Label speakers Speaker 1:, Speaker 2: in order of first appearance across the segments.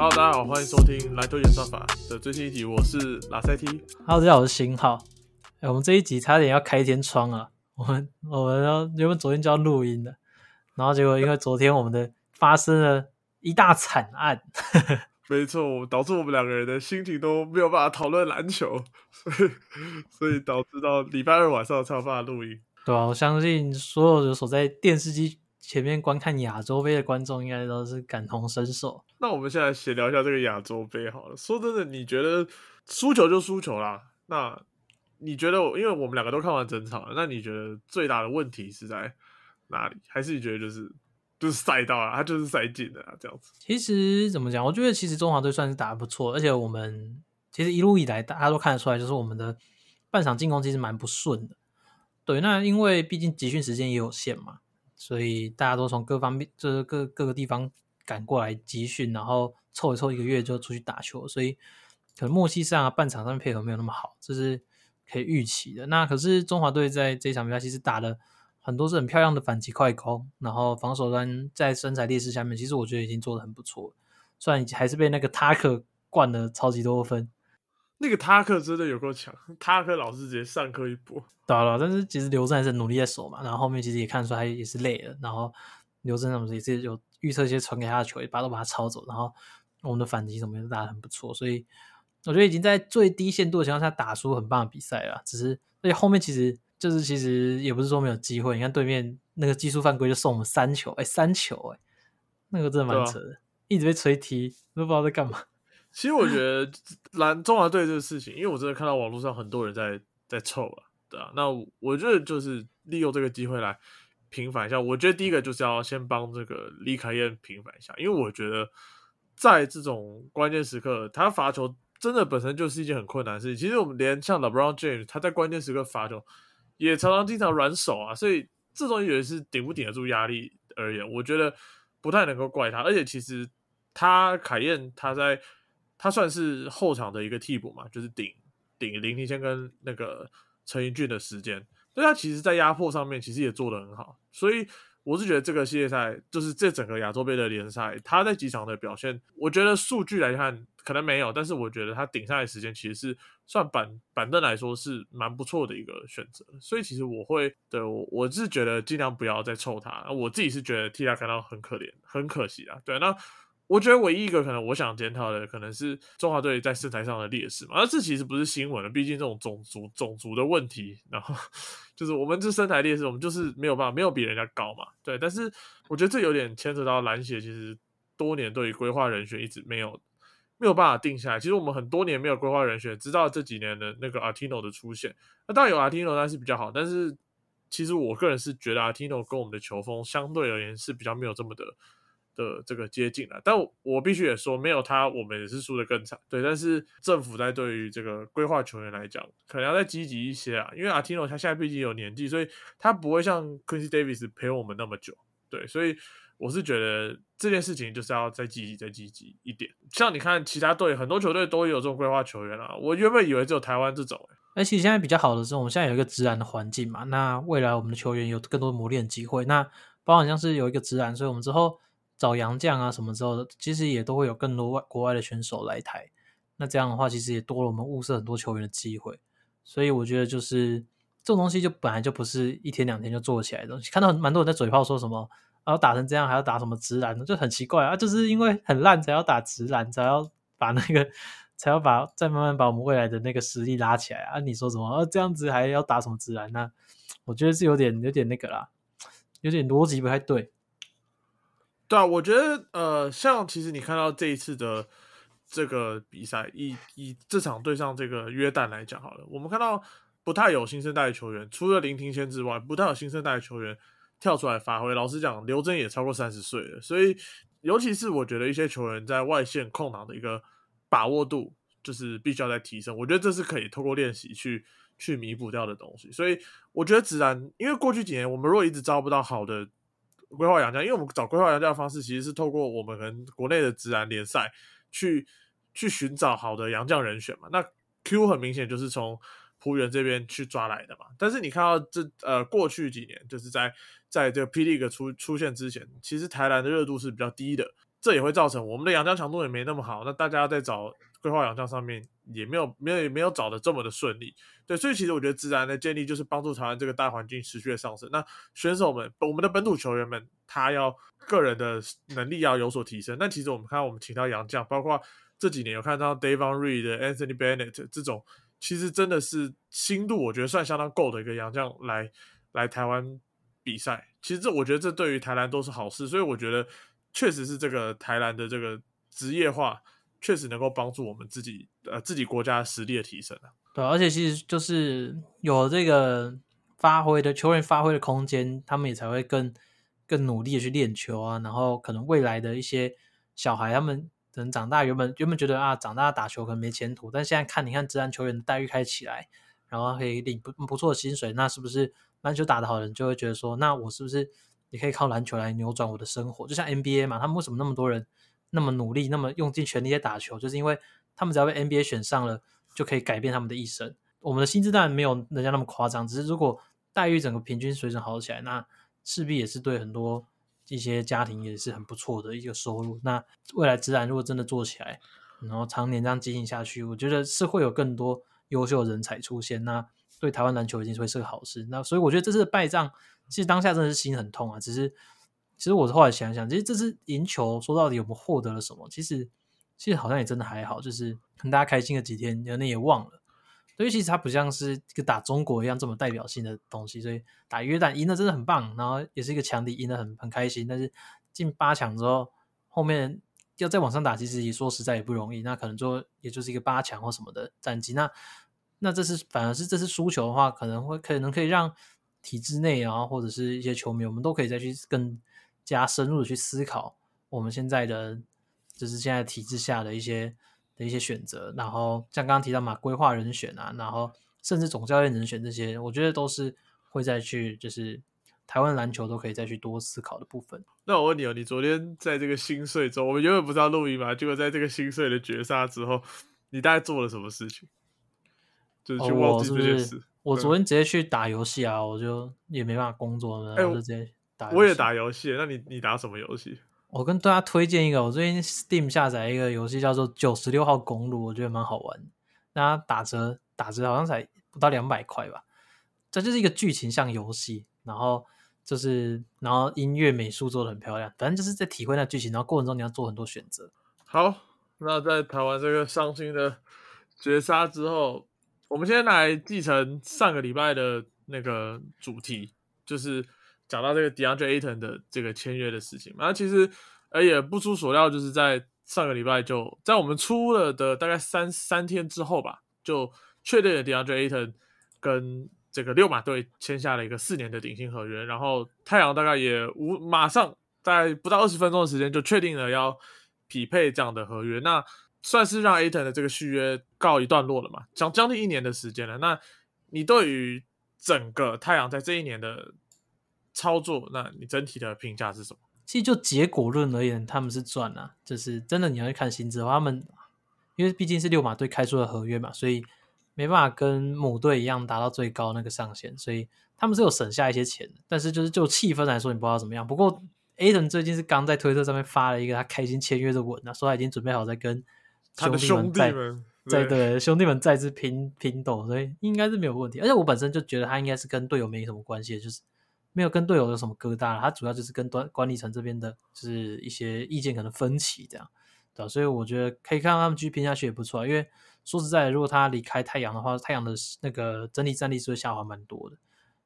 Speaker 1: Hello，大家好，欢迎收听篮球演算法的最新一集，我是拉塞 T。
Speaker 2: Hello，大家好，我是新浩。哎，我们这一集差点要开天窗啊！我们我们要原本昨天就要录音的，然后结果因为昨天我们的发生了一大惨案，
Speaker 1: 没错，导致我们两个人的心情都没有办法讨论篮球，所以所以导致到礼拜二晚上才有办法录音。
Speaker 2: 对啊、我相信所有的所在电视机前面观看亚洲杯的观众，应该都是感同身受。
Speaker 1: 那我们现在闲聊一下这个亚洲杯好了。说真的，你觉得输球就输球啦？那你觉得，因为我们两个都看完整场了，那你觉得最大的问题是在哪里？还是你觉得就是就是赛道啊，它就是赛进的啊，这样子？
Speaker 2: 其实怎么讲？我觉得其实中华队算是打得不错，而且我们其实一路以来大家都看得出来，就是我们的半场进攻其实蛮不顺的。对，那因为毕竟集训时间也有限嘛，所以大家都从各方面就是各各个地方赶过来集训，然后凑一凑一个月就出去打球，所以可能默契上啊、半场上面配合没有那么好，这是可以预期的。那可是中华队在这场比赛其实打的很多是很漂亮的反击快攻，然后防守端在身材劣势下面，其实我觉得已经做的很不错。虽然还是被那个塔克灌了超级多分，
Speaker 1: 那个塔克真的有够强，塔克老师直接上课一波。
Speaker 2: 对啊，对啊但是其实刘真还是努力在守嘛，然后后面其实也看出来他也是累了，然后刘真他们也是有预测一些传给他的球，也把都把他抄走，然后我们的反击什么也都打得很不错，所以我觉得已经在最低限度的情况下打出很棒的比赛了。只是而且后面其实就是其实也不是说没有机会，你看对面那个技术犯规就送我们三球，哎，三球，哎，那个真的蛮扯的，一直被吹踢，都不知道在干嘛。
Speaker 1: 其实我觉得篮中华队这个事情，因为我真的看到网络上很多人在在臭啊，对啊，那我觉得就是利用这个机会来平反一下。我觉得第一个就是要先帮这个李凯燕平反一下，因为我觉得在这种关键时刻，他罚球真的本身就是一件很困难的事情。其实我们连像 LeBron James，他在关键时刻罚球也常常经常软手啊，所以这种也是顶不顶得住压力而言，我觉得不太能够怪他。而且其实他凯燕他在他算是后场的一个替补嘛，就是顶顶林庭谦跟那个陈怡俊的时间，所以他其实在压迫上面其实也做得很好，所以我是觉得这个系列赛就是这整个亚洲杯的联赛，他在几场的表现，我觉得数据来看可能没有，但是我觉得他顶下来时间其实是算板板凳来说是蛮不错的一个选择，所以其实我会对我我是觉得尽量不要再凑他，我自己是觉得替他感到很可怜，很可惜啊，对，那。我觉得唯一一个可能我想检讨的，可能是中华队在身材上的劣势嘛。那这其实不是新闻了，毕竟这种种族种族的问题，然后 就是我们这身材劣势，我们就是没有办法，没有比人家高嘛。对，但是我觉得这有点牵扯到篮协，其实多年对于规划人选一直没有没有办法定下来。其实我们很多年没有规划人选，直到这几年的那个 Artino 的出现，那当然有 Artino 那是比较好，但是其实我个人是觉得 Artino 跟我们的球风相对而言是比较没有这么的。的这个接近了，但我必须也说，没有他，我们也是输的更惨。对，但是政府在对于这个规划球员来讲，可能要再积极一些啊，因为阿提诺他现在毕竟有年纪，所以他不会像 Quincy Davis 陪我们那么久。对，所以我是觉得这件事情就是要再积极、再积极一点。像你看其他队，很多球队都有这种规划球员啊，我原本以为只有台湾这种、欸，
Speaker 2: 而且现在比较好的是，我们现在有一个直男的环境嘛，那未来我们的球员有更多磨练机会。那包含像是有一个直男，所以我们之后找洋将啊什么之后，其实也都会有更多外国外的选手来台。那这样的话，其实也多了我们物色很多球员的机会。所以我觉得就是这种东西，就本来就不是一天两天就做起来的东西。看到蛮多人在嘴炮说什么，然后打成这样还要打什么直男，就很奇怪啊！就是因为很烂才要打直男，才要把那个。才要把再慢慢把我们未来的那个实力拉起来啊！你说什么？啊，这样子还要打什么直篮？那我觉得是有点有点那个啦，有点逻辑不太对。
Speaker 1: 对啊，我觉得呃，像其实你看到这一次的这个比赛，以以这场对上这个约旦来讲好了，我们看到不太有新生代球员，除了林庭谦之外，不太有新生代球员跳出来发挥。老实讲，刘真也超过三十岁了，所以尤其是我觉得一些球员在外线控档的一个。把握度就是必须要再提升，我觉得这是可以透过练习去去弥补掉的东西。所以我觉得自然，因为过去几年我们如果一直招不到好的规划洋将，因为我们找规划洋将的方式其实是透过我们可能国内的自然联赛去去寻找好的洋将人选嘛。那 Q 很明显就是从浦原这边去抓来的嘛。但是你看到这呃过去几年，就是在在这个 P League 出出现之前，其实台南的热度是比较低的。这这也会造成我们的洋将强度也没那么好，那大家在找规划洋将上面也没有没有没有找的这么的顺利。对，所以其实我觉得自然的建立就是帮助台湾这个大环境持续的上升。那选手们，我们的本土球员们，他要个人的能力要有所提升。那其实我们看到我们请到洋将，包括这几年有看到 Davon Reed、Anthony Bennett 这种，其实真的是心度我觉得算相当够的一个洋将来来台湾比赛。其实这我觉得这对于台篮都是好事，所以我觉得确实是这个台篮的这个职业化，确实能够帮助我们自己呃自己国家实力的提升啊。
Speaker 2: 对，而且其实就是有这个发挥的球员发挥的空间，他们也才会更更努力的去练球啊。然后可能未来的一些小孩，他们可能长大原本原本觉得啊，长大打球可能没前途，但现在看你看职篮球员的待遇开起来，然后可以领不不错的薪水，那是不是篮球打得好的人就会觉得说，那我是不是也可以靠篮球来扭转我的生活？就像 NBA 嘛，他们为什么那么多人那么努力，那么用尽全力在打球，就是因为他们只要被 NBA 选上了。就可以改变他们的一生。我们的薪资当然没有人家那么夸张，只是如果待遇整个平均水准好起来，那势必也是对很多一些家庭也是很不错的一个收入。那未来自然如果真的做起来，然后常年这样经营下去，我觉得是会有更多优秀人才出现。那对台湾篮球一定会是个好事。那所以我觉得这次败仗，其实当下真的是心很痛啊。只是其实我后来想想，其实这次赢球说到底我们获得了什么？其实。其实好像也真的还好，就是跟大家开心了几天，可能也忘了。所以其实它不像是一个打中国一样这么代表性的东西。所以打约旦赢的真的很棒，然后也是一个强敌，赢得很很开心。但是进八强之后，后面要再往上打，其实也说实在也不容易。那可能就也就是一个八强或什么的战绩。那那这次反而是这次输球的话，可能会可能可以让体制内啊，或者是一些球迷，我们都可以再去更加深入的去思考我们现在的。就是现在体制下的一些的一些选择，然后像刚刚提到嘛，规划人选啊，然后甚至总教练人选这些，我觉得都是会再去，就是台湾篮球都可以再去多思考的部分。
Speaker 1: 那我问你哦，你昨天在这个心碎中，我们原本不知道录音嘛？结果在这个心碎的绝杀之后，你大概做了什么事情？就是去忘记这件事。
Speaker 2: 我昨天直接去打游戏啊，我就也没办法工作了，我就直接打。
Speaker 1: 我也打游戏，那你你打什么游戏？
Speaker 2: 我跟大家推荐一个，我最近 Steam 下载一个游戏叫做《九十六号公路》，我觉得蛮好玩。那打折打折好像才不到两百块吧。这就是一个剧情向游戏，然后就是然后音乐美术做的很漂亮，反正就是在体会那剧情，然后过程中你要做很多选择。
Speaker 1: 好，那在谈完这个伤心的绝杀之后，我们现在来继承上个礼拜的那个主题，就是。讲到这个 DeAndre Ayton 的这个签约的事情嘛，那其实呃也不出所料，就是在上个礼拜就在我们出了的大概三三天之后吧，就确定了 DeAndre Ayton 跟这个六马队签下了一个四年的顶薪合约，然后太阳大概也无马上在不到二十分钟的时间就确定了要匹配这样的合约，那算是让 Ayton 的这个续约告一段落了嘛，将将近一年的时间了。那你对于整个太阳在这一年的操作，那你整体的评价是什么？
Speaker 2: 其实就结果论而言，他们是赚啊，就是真的你要去看薪资的话，他们因为毕竟是六马队开出的合约嘛，所以没办法跟母队一样达到最高那个上限，所以他们是有省下一些钱。但是就是就气氛来说，你不知道怎么样。不过 a d e n 最近是刚在推特上面发了一个他开心签约的文啊，说他已经准备好在跟
Speaker 1: 兄弟们
Speaker 2: 在在
Speaker 1: 对
Speaker 2: 兄弟们再次拼拼斗，所以应该是没有问题。而且我本身就觉得他应该是跟队友没什么关系，就是。没有跟队友有什么疙瘩，他主要就是跟端管理层这边的，就是一些意见可能分歧这样，对吧？所以我觉得可以看到他们继续拼下去也不错，因为说实在，如果他离开太阳的话，太阳的那个整体战力是会下滑蛮多的，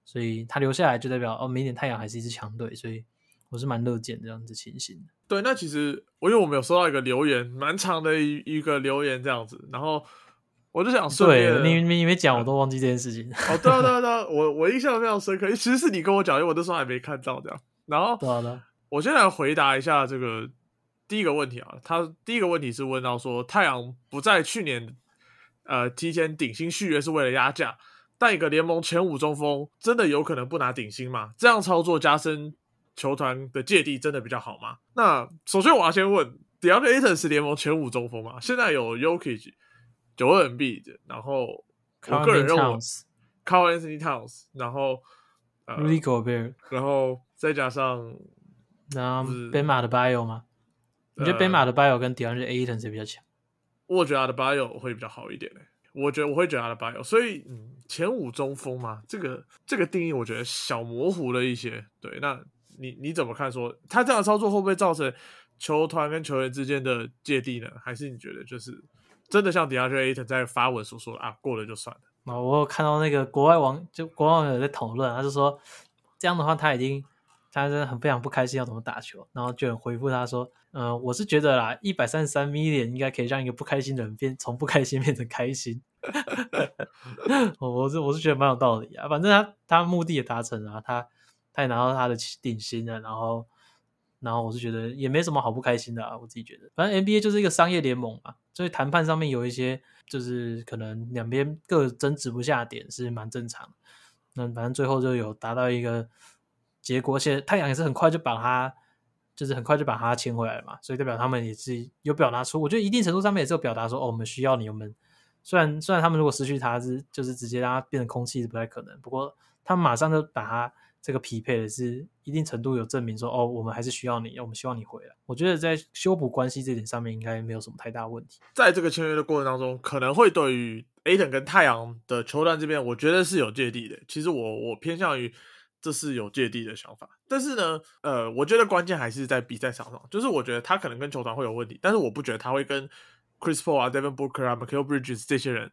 Speaker 2: 所以他留下来就代表哦，明年太阳还是一支强队，所以我是蛮乐见这样子情形
Speaker 1: 对，那其实我因为我们有收到一个留言，蛮长的一一个留言这样子，然后。我就想说，
Speaker 2: 对你你没讲，我都忘记这件事情。
Speaker 1: 哦，对啊，对啊，对啊，我我印象非常深刻，其实是你跟我讲，因为我那时候还没看到这样。然后，
Speaker 2: 对啊，
Speaker 1: 我先来回答一下这个第一个问题啊。他第一个问题是问到说，太阳不在去年呃提前顶薪续约是为了压价，但一个联盟前五中锋真的有可能不拿顶薪吗？这样操作加深球团的芥蒂，真的比较好吗？那首先我要先问，DeAndre Ayton 是联盟前五中锋吗？现在有 Yokich。九二 NB 的，然后我个人认为 Carl Anthony Towns，然后
Speaker 2: Rudy Gobert，
Speaker 1: 然后再加上
Speaker 2: 那 Ben 马的 Bio 吗？你觉得 Ben 马的 Bio 跟 DeAndre Ayton 谁比较强？
Speaker 1: 我觉得他的 Bio 会比较好一点嘞。我觉得我会觉得他的 Bio，所以嗯，前五中锋嘛，这个这个定义我觉得小模糊了一些。对，那你你怎么看？说他这样的操作会不会造成球团跟球员之间的芥蒂呢？还是你觉得就是真的像 DeAndre Ayton 在发文所说啊，过了就算了？
Speaker 2: 啊，我有看到那个国外网就国外网友在讨论，他就说这样的话他已经他真的很非常不开心要怎么打球，然后就有回复他说。嗯，我是觉得啦，一百三十三 million 应该可以让一个不开心的人变从不开心变成开心。我 我是我是觉得蛮有道理啊，反正他他目的也达成了，他他也拿到他的顶薪了，然后然后我是觉得也没什么好不开心的啊，我自己觉得，反正 NBA 就是一个商业联盟嘛，所以谈判上面有一些就是可能两边各争执不下点是蛮正常。那反正最后就有达到一个结果，而且太阳也是很快就把他。就是很快就把他签回来了嘛，所以代表他们也是有表达出，我觉得一定程度上面也是有表达说，哦，我们需要你。我们虽然虽然他们如果失去他是就是直接让他变成空气是不太可能，不过他们马上就把他这个匹配的是一定程度有证明说，哦，我们还是需要你，我们希望你回来。我觉得在修补关系这点上面应该没有什么太大问题。
Speaker 1: 在这个签约的过程当中，可能会对于 Aton 跟太阳的球团这边，我觉得是有芥蒂的。其实我我偏向于。这是有芥蒂的想法，但是呢，呃，我觉得关键还是在比赛场上，就是我觉得他可能跟球团会有问题，但是我不觉得他会跟 Chris Paul 啊、Devin Booker 啊、Michael Bridges 这些人，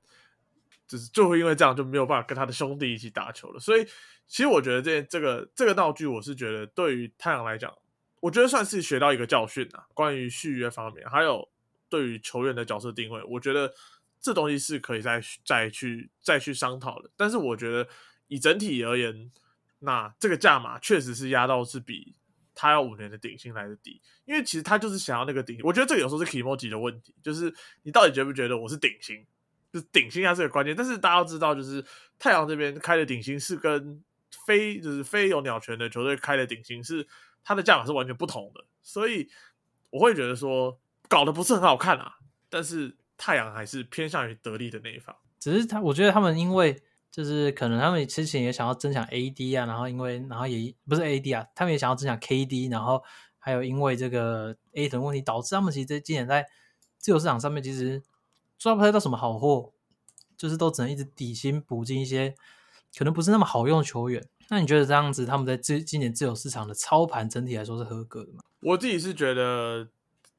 Speaker 1: 就是就会因为这样就没有办法跟他的兄弟一起打球了。所以，其实我觉得这这个这个闹剧，我是觉得对于太阳来讲，我觉得算是学到一个教训啊。关于续约方面，还有对于球员的角色定位，我觉得这东西是可以再再去再去商讨的。但是，我觉得以整体而言。那这个价码确实是压到是比他要五年的顶薪来的低，因为其实他就是想要那个顶。我觉得这个有时候是 emoji 的问题，就是你到底觉不觉得我是顶薪？就是顶薪它是个关键。但是大家要知道，就是太阳这边开的顶薪是跟非就是非有鸟权的球队开的顶薪是它的价码是完全不同的，所以我会觉得说搞得不是很好看啊。但是太阳还是偏向于得利的那一方，
Speaker 2: 只是他我觉得他们因为。就是可能他们之前也想要增强 AD 啊，然后因为然后也不是 AD 啊，他们也想要增强 KD，然后还有因为这个 A 的问题，导致他们其实在今年在自由市场上面其实抓不太到什么好货，就是都只能一直底薪补进一些可能不是那么好用的球员。那你觉得这样子他们在这今年自由市场的操盘整体来说是合格的吗？
Speaker 1: 我自己是觉得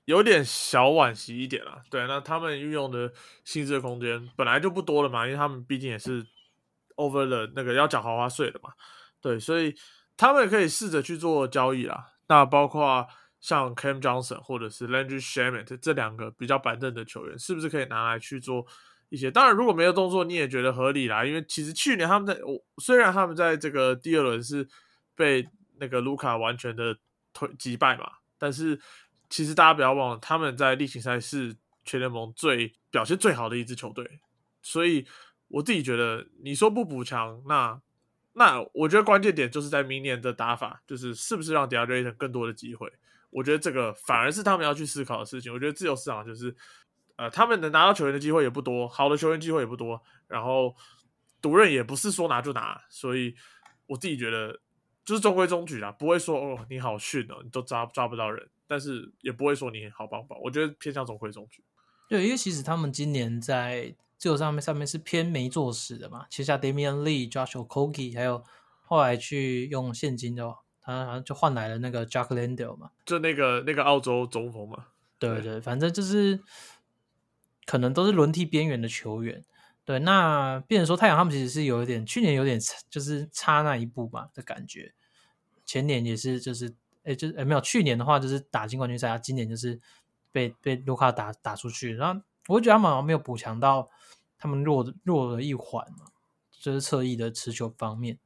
Speaker 1: 有点小惋惜一点啊。对，那他们运用的薪资空间本来就不多了嘛，因为他们毕竟也是。over 了那个要缴豪华税的嘛，对，所以他们可以试着去做交易啦。那包括像 Cam Johnson 或者是 Landry Shamet 这两个比较板凳的球员，是不是可以拿来去做一些？当然，如果没有动作，你也觉得合理啦。因为其实去年他们在，我虽然他们在这个第二轮是被那个卢卡完全的推击败嘛，但是其实大家不要忘了，他们在例行赛是全联盟最表现最好的一支球队，所以。我自己觉得，你说不补强，那那我觉得关键点就是在明年的打法，就是是不是让 DeAndre 更多的机会。我觉得这个反而是他们要去思考的事情。我觉得自由市场就是，呃，他们能拿到球员的机会也不多，好的球员机会也不多，然后独任也不是说拿就拿，所以我自己觉得就是中规中矩啦，不会说哦你好逊哦，你都抓抓不到人，但是也不会说你好棒棒。我觉得偏向中规中矩。
Speaker 2: 对，因为其实他们今年在。自由上面上面是偏没做事的嘛，旗下 Damian Lee、Joshua Kogi，还有后来去用现金的，他好像就换来了那个 Jack Landale 嘛，
Speaker 1: 就那个那个澳洲中锋嘛。
Speaker 2: 对对，反正就是可能都是轮替边缘的球员。对，那变成说太阳他们其实是有一点，去年有点就是差那一步嘛的感觉，前年也是就是哎就是哎没有，去年的话就是打进冠军赛，今年就是被被卢卡打打出去，然后我觉得他们好像没有补强到。他们弱弱的一环嘛，就是侧翼的持球方面，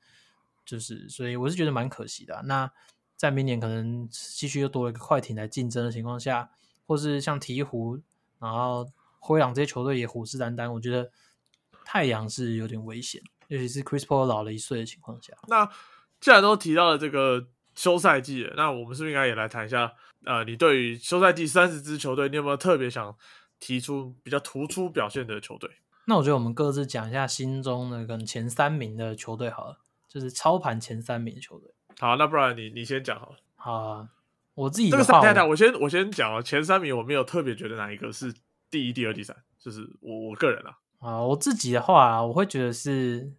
Speaker 2: 就是所以我是觉得蛮可惜的。那在明年可能继续又多了一个快艇来竞争的情况下，或是像鹈鹕，然后灰狼这些球队也虎视眈眈，我觉得太阳是有点危险，尤其是 Chris Paul 老了一岁的情况下。
Speaker 1: 那既然都提到了这个休赛季了，那我们是不是应该也来谈一下？呃，你对于休赛季三十支球队，你有没有特别想提出比较突出表现的球队？
Speaker 2: 那我觉得我们各自讲一下心中的跟前三名的球队好了，就是操盘前三名的球队。
Speaker 1: 好，那不然你你先讲好了。
Speaker 2: 好，我自己
Speaker 1: 这个三太太，
Speaker 2: 我
Speaker 1: 我先我先讲啊，前三名我没有特别觉得哪一个是第一、第二、第三，就是我我个人啊，
Speaker 2: 啊，我自己的话，我会觉得是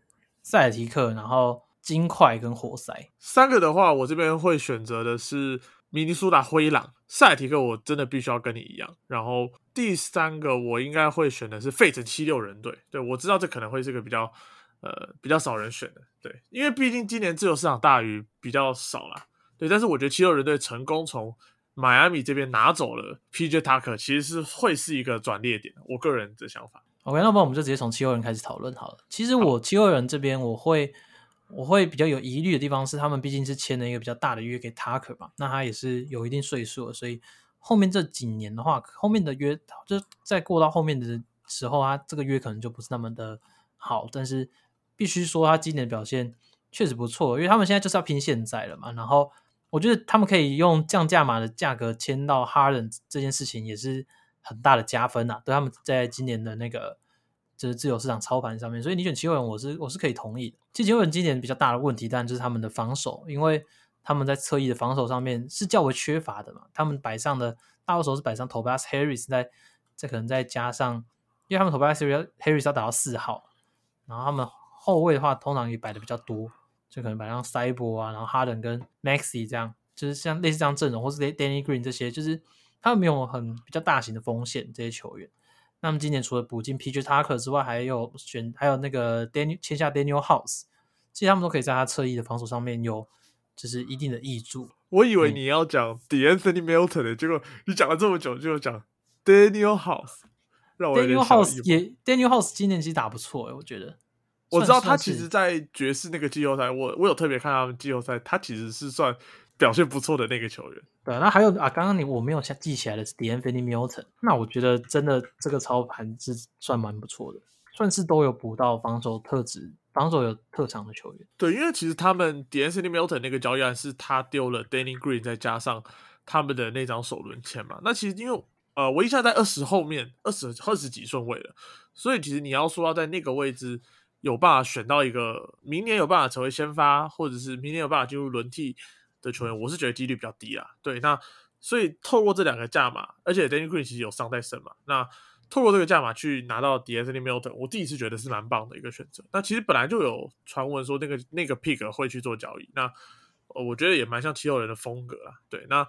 Speaker 2: 塞尔提克，然后金块跟活塞。
Speaker 1: 三个的话，我这边会选择的是明尼苏达灰狼、塞尔提克，我真的必须要跟你一样。然后第三个，我应该会选的是费城七六人队。对我知道这可能会是个比较呃比较少人选的，对，因为毕竟今年自由市场大于比较少啦。对，但是我觉得七六人队成功从迈阿密这边拿走了 PJ Tucker，其实是会是一个转捩点，我个人的想法。
Speaker 2: OK，那么我们就直接从七六人开始讨论好了。其实我七六人这边我会我会比较有疑虑的地方是，他们毕竟是签了一个比较大的约给 Tucker 嘛，那他也是有一定岁数了，所以后面这几年的话，后面的约就再过到后面的时候，啊这个约可能就不是那么的好。但是必须说，他今年的表现确实不错，因为他们现在就是要拼现在了嘛。然后我觉得他们可以用降价码的价格签到 Harden 这件事情也是很大的加分呐、对他们在今年的那个就是自由市场操盘上面，所以你选七六人，我是我是可以同意的。其实七六人今年比较大的问题，当然就是他们的防守，因为他们在侧翼的防守上面是较为缺乏的嘛。他们摆上的大多数是摆上 Tobias Harris，在这可能再加上，因为他们 Tobias Harris Harris 要打到四号，然后他们后卫的话通常也摆的比较多，就可能摆上 c y b o 啊，然后 Harden 跟 Maxi 这样，就是像类似这样阵容，或是 Danny Green 这些，就是他们没有很比较大型的锋线这些球员。那么今年除了补进 PJ Tucker 之外，还有选还有那个 Daniel 签下 Daniel House，其实他们都可以在他侧翼的防守上面有就是一定的益助。
Speaker 1: 我以为
Speaker 2: 嗯
Speaker 1: 你要讲 D'Anthony Milton 的，结果你讲了这么久，就讲 Daniel House，让我
Speaker 2: Daniel
Speaker 1: 小
Speaker 2: House 也 Daniel House 今年其实打不错诶、我觉得。
Speaker 1: 我知道他其实，在爵士那个季后赛，我我有特别看他们季后赛，他其实是算表现不错的那个球员。
Speaker 2: 对啊，那还有啊，刚刚你我没有下记起来的是 D'Anthony Milton，那我觉得真的这个操盘是算蛮不错的，算是都有补到防守特质、防守有特长的球员。
Speaker 1: 对，因为其实他们 D'Anthony Milton 那个交易案是他丢了 Danny Green，再加上他们的那张首轮签嘛。那其实因为呃，我一下在二十后面，二十二十几顺位了，所以其实你要说要在那个位置有办法选到一个明年有办法成为先发，或者是明年有办法进入轮替的球员，我是觉得几率比较低啊。对，那所以透过这两个价码，而且 Danny Green 其实有伤在身嘛，那透过这个价码去拿到 d e n t h Milton，我自己是觉得是蛮棒的一个选择。那其实本来就有传闻说那个那个 pick 会去做交易，那呃我觉得也蛮像七六人的风格啊。对，那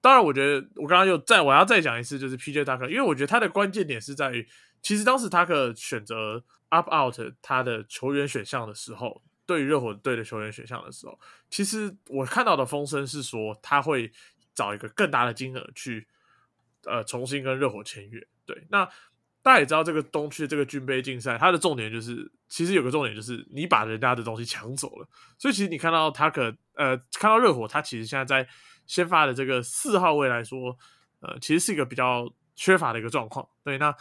Speaker 1: 当然我觉得我刚刚又再我要再讲一次，就是 PJ Tucker，因为我觉得他的关键点是在于，其实当时他可选择 up out 他的球员选项的时候，对于热火队的球员选项的时候，其实我看到的风声是说他会找一个更大的金额去呃重新跟热火签约。对，那大家也知道这个东区这个军备竞赛，它的重点就是，其实有个重点就是你把人家的东西抢走了。所以其实你看到他可呃看到热火，他其实现在在先发的这个四号位来说，呃，其实是一个比较缺乏的一个状况。对，那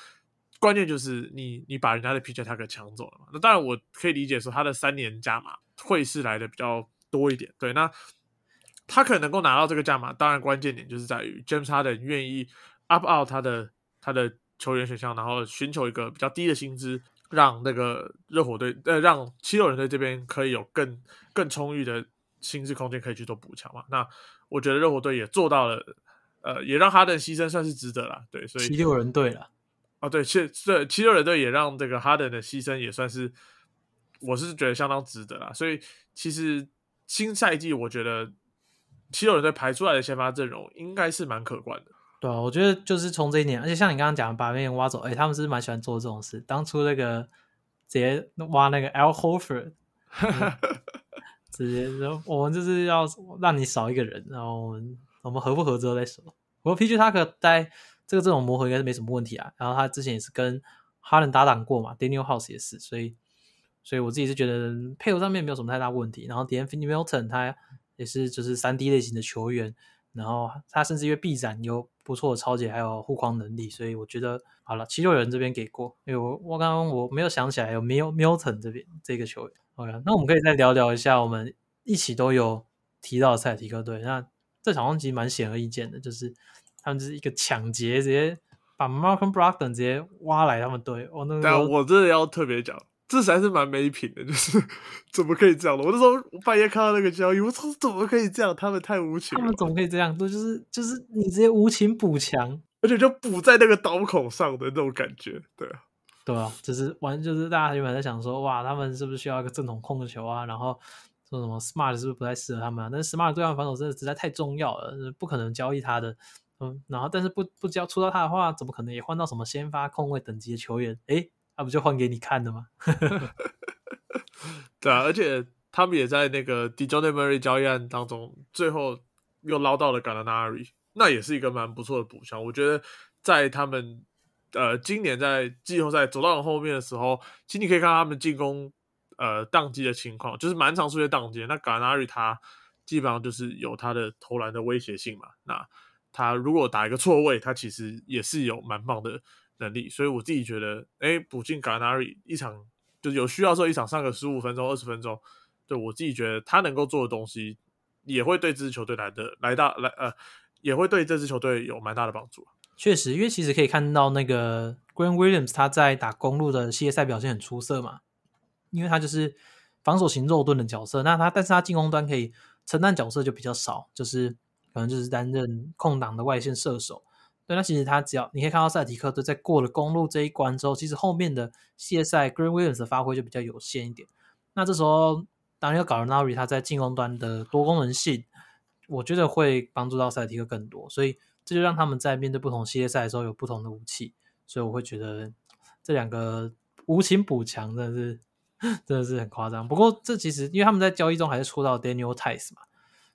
Speaker 1: 关键就是你你把人家的 PJ 他给抢走了嘛。那当然我可以理解说他的三年加码会是来的比较多一点。对，那他可能能够拿到这个价码，当然关键点就是在于 James Harden 愿意 up out 他的他的球员选项，然后寻求一个比较低的薪资，让那个热火队呃让七六人队这边可以有更更充裕的薪资空间可以去做补强嘛。那我觉得热火队也做到了，呃，也让哈登牺牲算是值得啦。对，所以
Speaker 2: 七六人队了，
Speaker 1: 哦，对，七对七六人队也让这个哈登的牺牲也算是，我是觉得相当值得啦。所以其实新赛季我觉得七六人队排出来的先发阵容应该是蛮可观的。
Speaker 2: 对啊，我觉得就是从这一年，而且像你刚刚讲的把别人挖走，哎，他们是蛮喜欢做这种事。当初那个直接挖那个 Al Horford，直接说我们就是要让你少一个人，然后我们我们合不合之后再说。不过 PG 他可在这个这种磨合应该是没什么问题啊。然后他之前也是跟哈伦搭档过嘛，Daniel House 也是，所以所以我自己是觉得配合上面没有什么太大问题。然后 D'Anthony Milton 他也是就是三 D 类型的球员，然后他甚至因为臂展有不错的超解，还有护框能力，所以我觉得好了，七六人这边给过，因为我我刚刚我没有想起来有 Mil Milton 这边这个球员。OK，那我们可以再聊聊一下我们一起都有提到的塞提克队。那这好像其实蛮显而易见的，就是他们就是一个抢劫，直接把 Malcolm Brogdon 直接挖来他们队。哦，那个
Speaker 1: 但我真的要特别讲这实在是蛮没品的，就是 怎么可以这样的？我那时候我半夜看到那个交易，我说怎么可以这样？他们太无情了，
Speaker 2: 他们怎么可以这样？都就是就是你直接无情补强，
Speaker 1: 而且就补在那个刀口上的那种感觉，对啊，
Speaker 2: 对啊，就是完就是大家原本在想说，哇，他们是不是需要一个正统控球啊？然后说什么 Smart 是不是不太适合他们啊？但是 Smart 对他们防守真的实在太重要了，不可能交易他的。嗯，然后但是不不交出到他的话，怎么可能也换到什么先发控卫等级的球员？诶，那不就换给你看的吗？
Speaker 1: 对啊，而且他们也在那个 d j o n Murray 交易案当中，最后又捞到了 Gallinari，那也是一个蛮不错的补强。我觉得在他们呃今年在季后赛走到很后面的时候，其实你可以看到他们进攻呃宕机的情况，就是蛮长出现宕机。那 Gallinari 他基本上就是有他的投篮的威胁性嘛，那他如果打一个错位，他其实也是有蛮棒的能力。所以我自己觉得，哎，补进 g a n a r i 一场。就是有需要时候一场上个十五分钟、二十分钟，对我自己觉得他能够做的东西，也会对这支球队来的来到来呃，也会对这支球队有蛮大的帮助。
Speaker 2: 确实，因为其实可以看到那个 Gran Williams 他在打公路的系列赛表现很出色嘛，因为他就是防守型肉盾的角色，那他但是他进攻端可以承担角色就比较少，就是可能就是担任空档的外线射手。对，那其实他只要你可以看到塞提克队在过了公路这一关之后，其实后面的系列赛 Green Williams 的发挥就比较有限一点。那这时候当然要搞 Nari 他在进攻端的多功能性，我觉得会帮助到塞提克更多。所以这就让他们在面对不同系列赛的时候有不同的武器。所以我会觉得这两个无情补强真的是 真的是很夸张。不过这其实因为他们在交易中还是出到 Daniel Tice 嘛，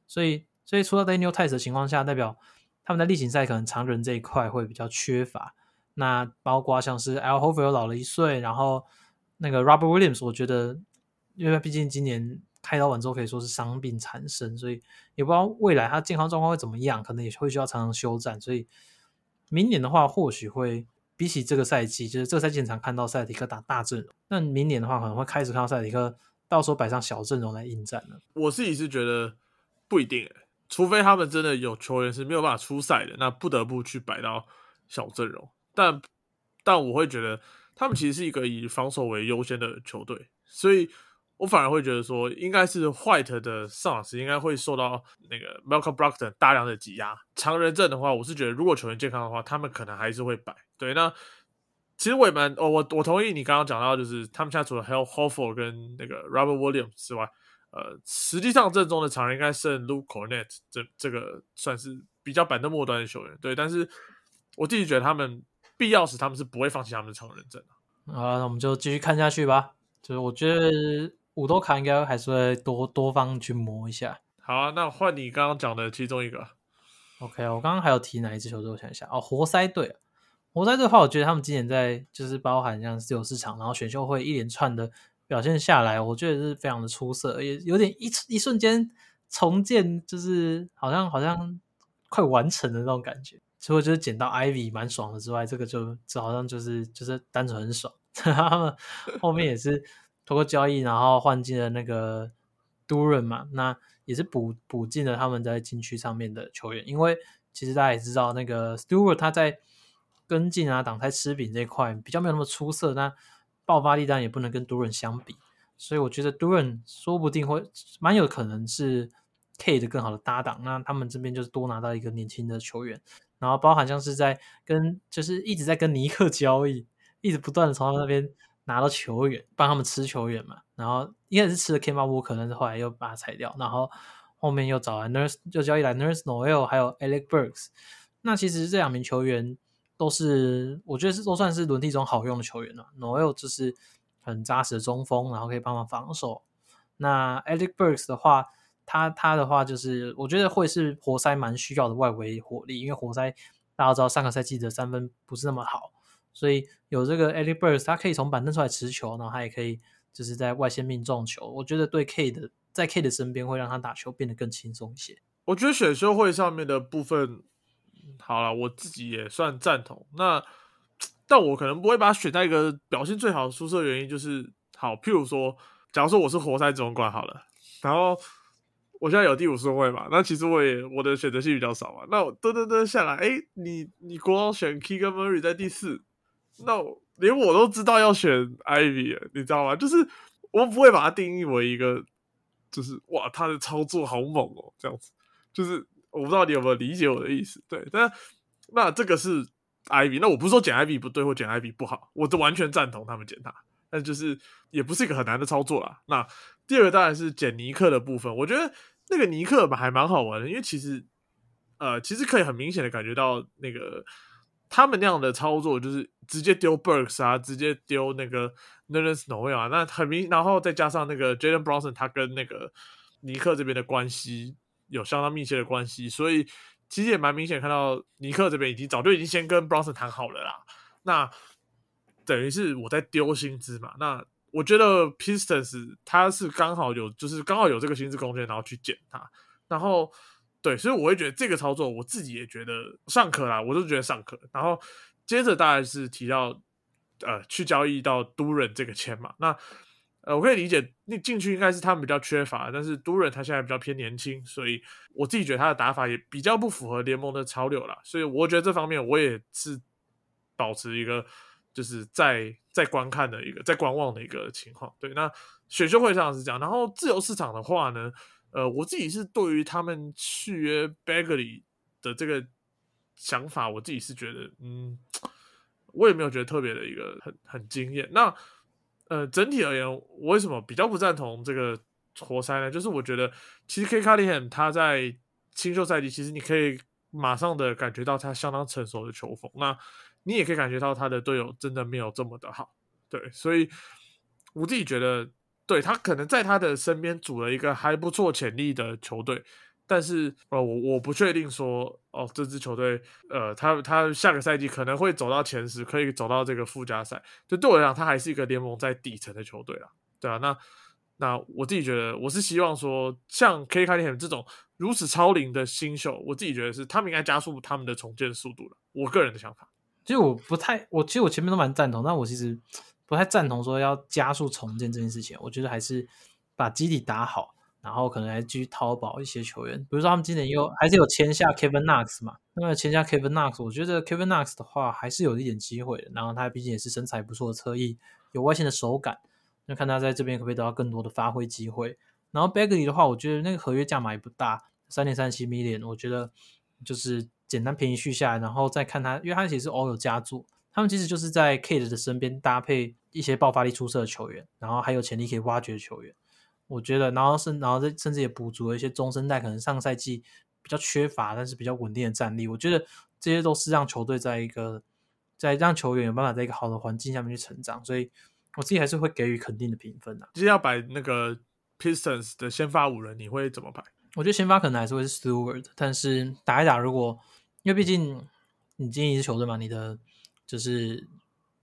Speaker 2: 所以所以出到 Daniel Tice 的情况下，代表。他们在例行赛可能常人这一块会比较缺乏，那包括像是 Al Hofer 老了一岁，然后那个 Robert Williams，我觉得因为毕竟今年开刀完之后可以说是伤病缠身，所以也不知道未来他健康状况会怎么样，可能也会需要常常休战，所以明年的话或许会比起这个赛季，就是这个赛季常看到塞迪克打大阵容，那明年的话可能会开始看到赛迪克到时候摆上小阵容来应战了。
Speaker 1: 我自己是觉得不一定除非他们真的有球员是没有办法出赛的，那不得不去摆到小阵容。但但我会觉得他们其实是一个以防守为优先的球队，所以我反而会觉得说，应该是 White 的上场时应该会受到那个 Malcolm Brogdon 大量的挤压。常人阵的话，我是觉得如果球员健康的话，他们可能还是会摆。对，那其实我也蛮哦，我我同意你刚刚讲到，就是他们现在除了 Hel Hofer 跟那个 Robert Williams 之外。呃，实际上正宗的常人应该剩 Luke Cornet，这这个算是比较板凳末端的球员，对。但是我自己觉得他们必要时他们是不会放弃他们的常人阵
Speaker 2: 的。好，那我们就继续看下去吧。就是我觉得五多卡应该还是会多多方去磨一下。
Speaker 1: 好啊，那换你刚刚讲的其中一个。
Speaker 2: OK，我刚刚还有提哪一支球队？我想一下哦，活塞队。活塞队的话，我觉得他们今年在就是包含像自由市场，然后选秀会一连串的。表现下来，我觉得是非常的出色，也有点一一瞬间重建，就是好像好像快完成的那种感觉。除了就是捡到 Ivy 蛮爽的之外，这个就就好像就是就是单纯很爽。他们后面也是通过交易，然后换进了那个 Duran 嘛，那也是补补进了他们在禁区上面的球员。因为其实大家也知道，那个 Stewart 他在跟进啊、挡拆、吃饼这块比较没有那么出色，那。爆发力当然也不能跟杜润相比，所以我觉得杜润说不定会蛮有可能是 K 的更好的搭档。那他们这边就是多拿到一个年轻的球员，然后包含像是在跟就是一直在跟尼克交易，一直不断的从他们那边拿到球员，帮他们吃球员嘛。然后一开始吃了 Kemba Walker，但是后来又把他裁掉，然后后面又找来 Nurse 就交易来 Nurse Noel 还有 Alex Burks。那其实这两名球员。都是我觉得是都算是轮替中好用的球员了。Noel 就是很扎实的中锋，然后可以帮忙防守。那 Alex Burks 的话，他他的话就是我觉得会是活塞蛮需要的外围火力，因为活塞大家知道上个赛季的三分不是那么好，所以有这个 Alex Burks，他可以从板凳出来持球，然后他也可以就是在外线命中球。我觉得对 K 的在 K 的身边会让他打球变得更轻松一些。
Speaker 1: 我觉得选秀会上面的部分。好了，我自己也算赞同。那，但我可能不会把它选在一个表现最好的宿舍原因，就是好。譬如说，假如说我是活塞总管好了，然后我现在有第五顺位嘛，那其实我也我的选择性比较少嘛。那我噔噔噔下来，哎，你你国王选 Keegan Murray 在第四，那连我都知道要选 Ivy，你知道吗？就是我不会把它定义为一个，就是哇，他的操作好猛哦，这样子。就是我不知道你有没有理解我的意思？对，但那这个是 Ivy，那我不是说捡 Ivy 不对或捡 Ivy 不好，我都完全赞同他们捡他，但就是也不是一个很难的操作啦。那第二个当然是捡尼克的部分，我觉得那个尼克还蛮好玩的，因为其实呃，其实可以很明显的感觉到那个。他们那样的操作就是直接丢 Burks 啊，直接丢那个 Nerlens Noel 啊，那很明，然后再加上那个 Jalen Brunson，他跟那个尼克这边的关系有相当密切的关系，所以其实也蛮明显看到尼克这边已经早就已经先跟 Bronson 谈好了啦。那等于是我在丢薪资嘛，那我觉得 Pistons 他是刚好有，就是刚好有这个薪资空间，然后去捡他，然后。对，所以我会觉得这个操作，我自己也觉得尚可啦，我都觉得尚可。然后接着大概是提到，呃，去交易到都人这个签嘛。那呃，我可以理解，那进去应该是他们比较缺乏，但是都人他现在比较偏年轻，所以我自己觉得他的打法也比较不符合联盟的潮流啦。所以我觉得这方面我也是保持一个就是在在观看的一个在观望的一个情况。对，那选秀会上是这样，然后自由市场的话呢？呃，我自己是对于他们续约 Bagley 的这个想法，我自己是觉得，嗯，我也没有觉得特别的一个很很惊艳。那呃，整体而言，我为什么比较不赞同这个活塞呢？就是我觉得，其实 K. c a r l i 他在新秀赛季，其实你可以马上的感觉到他相当成熟的球风。那你也可以感觉到他的队友真的没有这么的好。对，所以我自己觉得。对他可能在他的身边组了一个还不错潜力的球队，但是呃，我我不确定说哦，这支球队呃，他他下个赛季可能会走到前十，可以走到这个附加赛。就对我来讲，他还是一个联盟在底层的球队啊，对啊。那那我自己觉得，我是希望说，像 K. 卡利姆这种如此超龄的新秀，我自己觉得是他们应该加速他们的重建速度了。我个人的想法，
Speaker 2: 其实我不太，我其实我前面都蛮赞同，但我其实。不太赞同说要加速重建这件事情，我觉得还是把基底打好，然后可能还继续淘宝一些球员，比如说他们今年又还是有签下 Kevin Knox 嘛，那么签下 Kevin Knox，我觉得 Kevin Knox 的话还是有一点机会的，然后他毕竟也是身材不错的侧翼，有外线的手感，那看他在这边可不可以得到更多的发挥机会。然后 Bagley 的话，我觉得那个合约价码也不大，三点三七 million，我觉得就是简单便宜续下来，然后再看他，因为他其实偶有加注。他们其实就是在 Kate 的身边搭配一些爆发力出色的球员，然后还有潜力可以挖掘的球员。我觉得，然后是，然后这甚至也补足了一些中生代可能上赛季比较缺乏，但是比较稳定的战力。我觉得这些都是让球队在一个在让球员有办法在一个好的环境下面去成长。所以我自己还是会给予肯定的评分的。
Speaker 1: 今天要摆那个 Pistons 的先发五人，你会怎么排？
Speaker 2: 我觉得先发可能还是会是 Stewart，但是打一打，如果因为毕竟你经营一支球队嘛，你的就是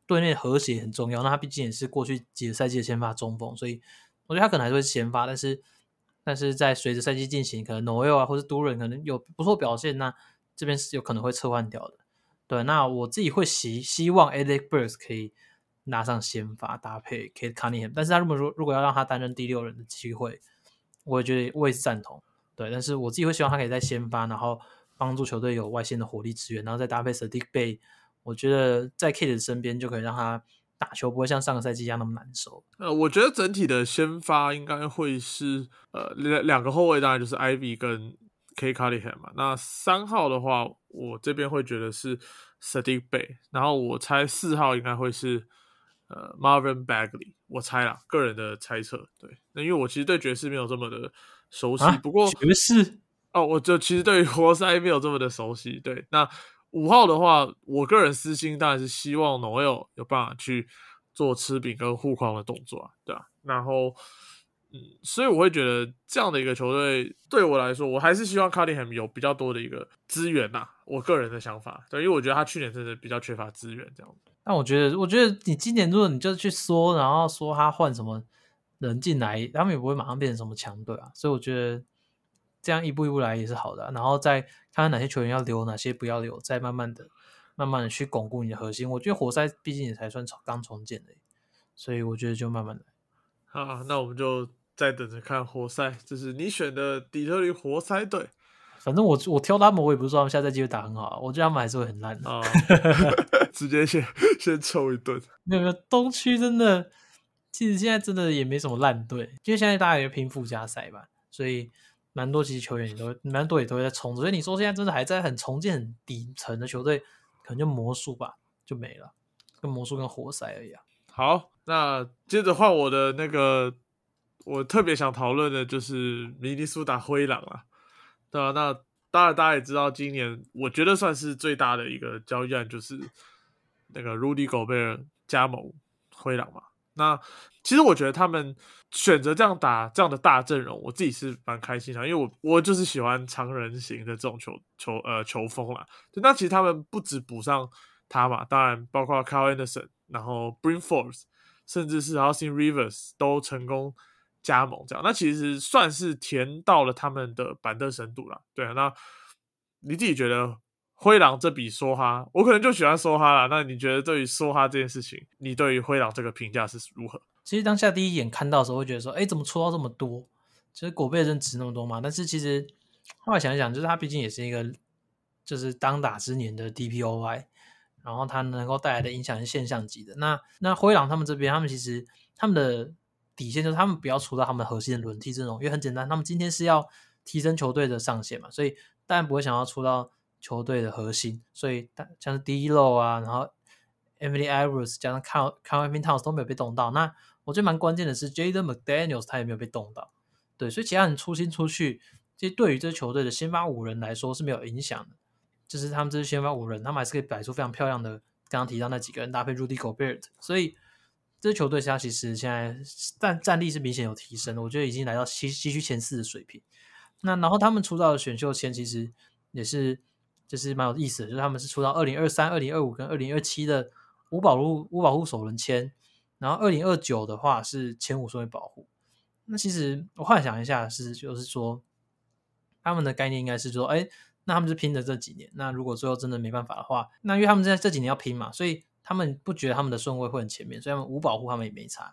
Speaker 2: 队内和谐很重要。那他毕竟也是过去几个赛季的先发中锋，所以我觉得他可能还是会先发。但是，但是在随着赛季进行，可能 Noel 啊，或者都人可能有不错表现，那这边是有可能会撤换掉的。对，那我自己会希希望 Alex Burks 可以拿上先发搭配 Kate Cunningham。但是他如果说如果要让他担任第六人的机会，我也觉得我也是赞同。对，但是我自己会希望他可以在先发，然后帮助球队有外线的火力支援，然后再搭配 Sadiq Bay。我觉得在 Kate 身边就可以让他打球不会像上个赛季一样那么难受。
Speaker 1: 呃，我觉得整体的先发应该会是呃两两个后卫，当然就是 Ivy 跟 K Cunningham 嘛。那三号的话，我这边会觉得是 Sadiq Bay，然后我猜四号应该会是呃 Marvin Bagley，我猜啦，个人的猜测。对，那因为我其实对爵士没有这么的熟悉，不过
Speaker 2: 爵士
Speaker 1: 哦，我就其实对活塞没有这么的熟悉。对，那。五号的话，我个人私心当然是希望 Noel 有办法去做吃饼跟护框的动作啊，对啊？然后，嗯，所以我会觉得这样的一个球队对我来说，我还是希望 c a r d i h a m 有比较多的一个资源呐。我个人的想法，对，因为我觉得他去年真的比较缺乏资源这样。
Speaker 2: 但我觉得，我觉得你今年如果你就去说，然后说他换什么人进来，他们也不会马上变成什么强队啊。所以我觉得。这样一步一步来也是好的，然后再看看哪些球员要留，哪些不要留，再慢慢的、慢慢的去巩固你的核心。我觉得活塞毕竟也才算刚重建的，所以我觉得就慢慢来。
Speaker 1: 好，那我们就再等着看活塞，就是你选的底特律活塞队。
Speaker 2: 反正我我挑他们，我也不是说他们下赛季会打很好，我觉得他们还是会很烂
Speaker 1: 啊。直接先先抽一顿。
Speaker 2: 没有没有，东区真的，其实现在真的也没什么烂队，因为现在大家也拼附加赛吧，所以蛮多其实球员也都蛮多也都会在冲。所以你说现在真的还在很重建很底层的球队，可能就魔术吧，就没了，跟魔术跟活塞而已啊。
Speaker 1: 好，那接着换我的那个，我特别想讨论的就是明尼苏达灰狼了，对啊，那当然大家也知道，今年我觉得算是最大的一个交易案，就是那个 Rudy Gobert 加盟灰狼嘛。那其实我觉得他们选择这样打这样的大阵容，我自己是蛮开心的，因为我我就是喜欢长人型的这种球球呃球风啦。那其实他们不止补上他嘛，当然包括 Carl Anderson。然后 b r i n f o r c e 甚至是 Austin Rivers 都成功加盟，这样那其实算是填到了他们的板凳深度了。对啊，那你自己觉得灰狼这笔梭哈，我可能就喜欢梭哈了。那你觉得对于梭哈这件事情，你对于灰狼这个评价是如何？
Speaker 2: 其实当下第一眼看到的时候，会觉得说，哎，怎么出到这么多？其实果贝真值那么多吗？但是其实后来想一想，就是他毕竟也是一个就是当打之年的 DPOY。然后它能够带来的影响是现象级的。那那灰狼他们这边，他们其实他们的底线就是他们不要出到他们核心的轮替阵容，因为很简单，他们今天是要提升球队的上限嘛，所以当然不会想要出到球队的核心。所以像是 D'Lo 啊，然后 Emily Edwards 加上 Cal Calvin Towns 都没有被动到。那我觉得蛮关键的是 Jaden McDaniels 他也没有被动到。对，所以其他人出新出去，其实对于这球队的先发五人来说是没有影响的。就是他们这支先发五人，他们还是可以摆出非常漂亮的。刚刚提到那几个人搭配 Rudy Gobert，所以这支球队他其实现在战战力是明显有提升的，我觉得已经来到西西区前四的水平。那然后他们出道的选秀签其实也是就是蛮有意思的，就是他们是出到二零二三、二零二五跟二零二七的五保护五保护首轮签，然后二零二九的话是前五顺位保护。那其实我幻想一下是就是说他们的概念应该是说，哎。那他们是拼的这几年。那如果最后真的没办法的话，那因为他们在这几年要拼嘛，所以他们不觉得他们的顺位会很前面，所以他们无保护他们也没差。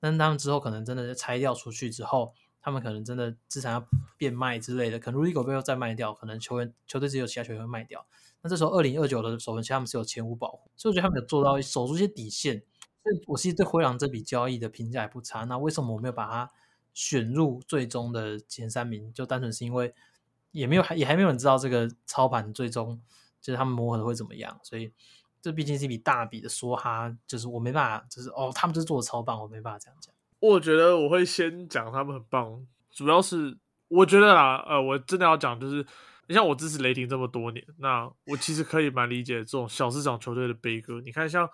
Speaker 2: 但是他们之后可能真的拆掉出去之后，他们可能真的资产要变卖之类的，可能 Rudy Gobert 再卖掉，可能球员球队只有其他球员会卖掉。那这时候二零二九的首轮签他们是有前五保护，所以我觉得他们有做到守住一些底线。所以我其实对灰狼这笔交易的评价也不差。那为什么我没有把它选入最终的前三名？就单纯是因为。也没有，还也还没有人知道这个操盘最终就是他们磨合的会怎么样，所以这毕竟是一笔大笔的梭哈，就是我没办法，就是哦，他们就是做的超棒，我没办法这样讲。
Speaker 1: 我觉得我会先讲他们很棒，主要是我觉得啦，呃，我真的要讲就是，你像我支持雷霆这么多年，那我其实可以蛮理解这种小市场球队的悲歌。你看像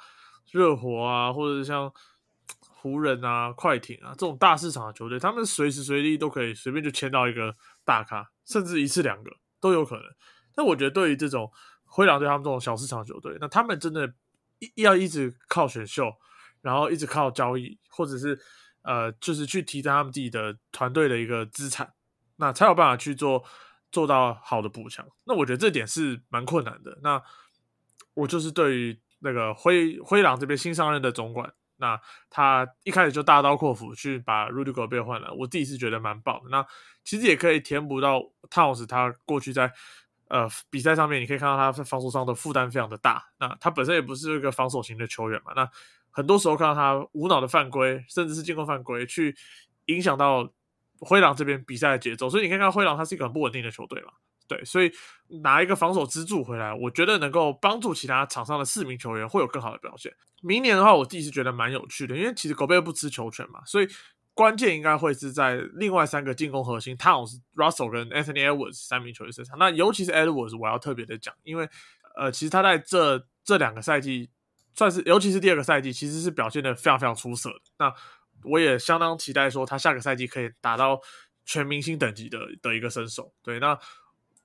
Speaker 1: 热火啊，或者像 湖人啊、快艇啊这种大市场的球队，他们随时随地都可以随便就签到一个大咖。甚至一次两个都有可能，但我觉得对于这种灰狼队他们这种小市场球队，那他们真的要一直靠选秀，然后一直靠交易，或者是呃，就是去提升他们自己的团队的一个资产，那才有办法去做做到好的补强。那我觉得这点是蛮困难的。那我就是对于那个灰灰狼这边新上任的总管。那他一开始就大刀阔斧去把 Rudy Gobert 换了，我自己是觉得蛮棒的。那其实也可以填补到 Towns 他过去在呃比赛上面，你可以看到他在防守上的负担非常的大。那他本身也不是一个防守型的球员嘛，那很多时候看到他无脑的犯规，甚至是进攻犯规，去影响到灰狼这边比赛的节奏。所以你可以看灰狼他是一个很不稳定的球队嘛。对，所以拿一个防守支柱回来，我觉得能够帮助其他场上的四名球员会有更好的表现。明年的话，我自己是觉得蛮有趣的，因为其实狗贝不吃球权嘛，所以关键应该会是在另外三个进攻核心 Towns、Russell 跟 Anthony Edwards 三名球员身上。那尤其是 Edwards，我要特别的讲，因为呃，其实他在这这两个赛季，算是尤其是第二个赛季，其实是表现的非常非常出色的。那我也相当期待说他下个赛季可以达到全明星等级的的一个身手。对，那。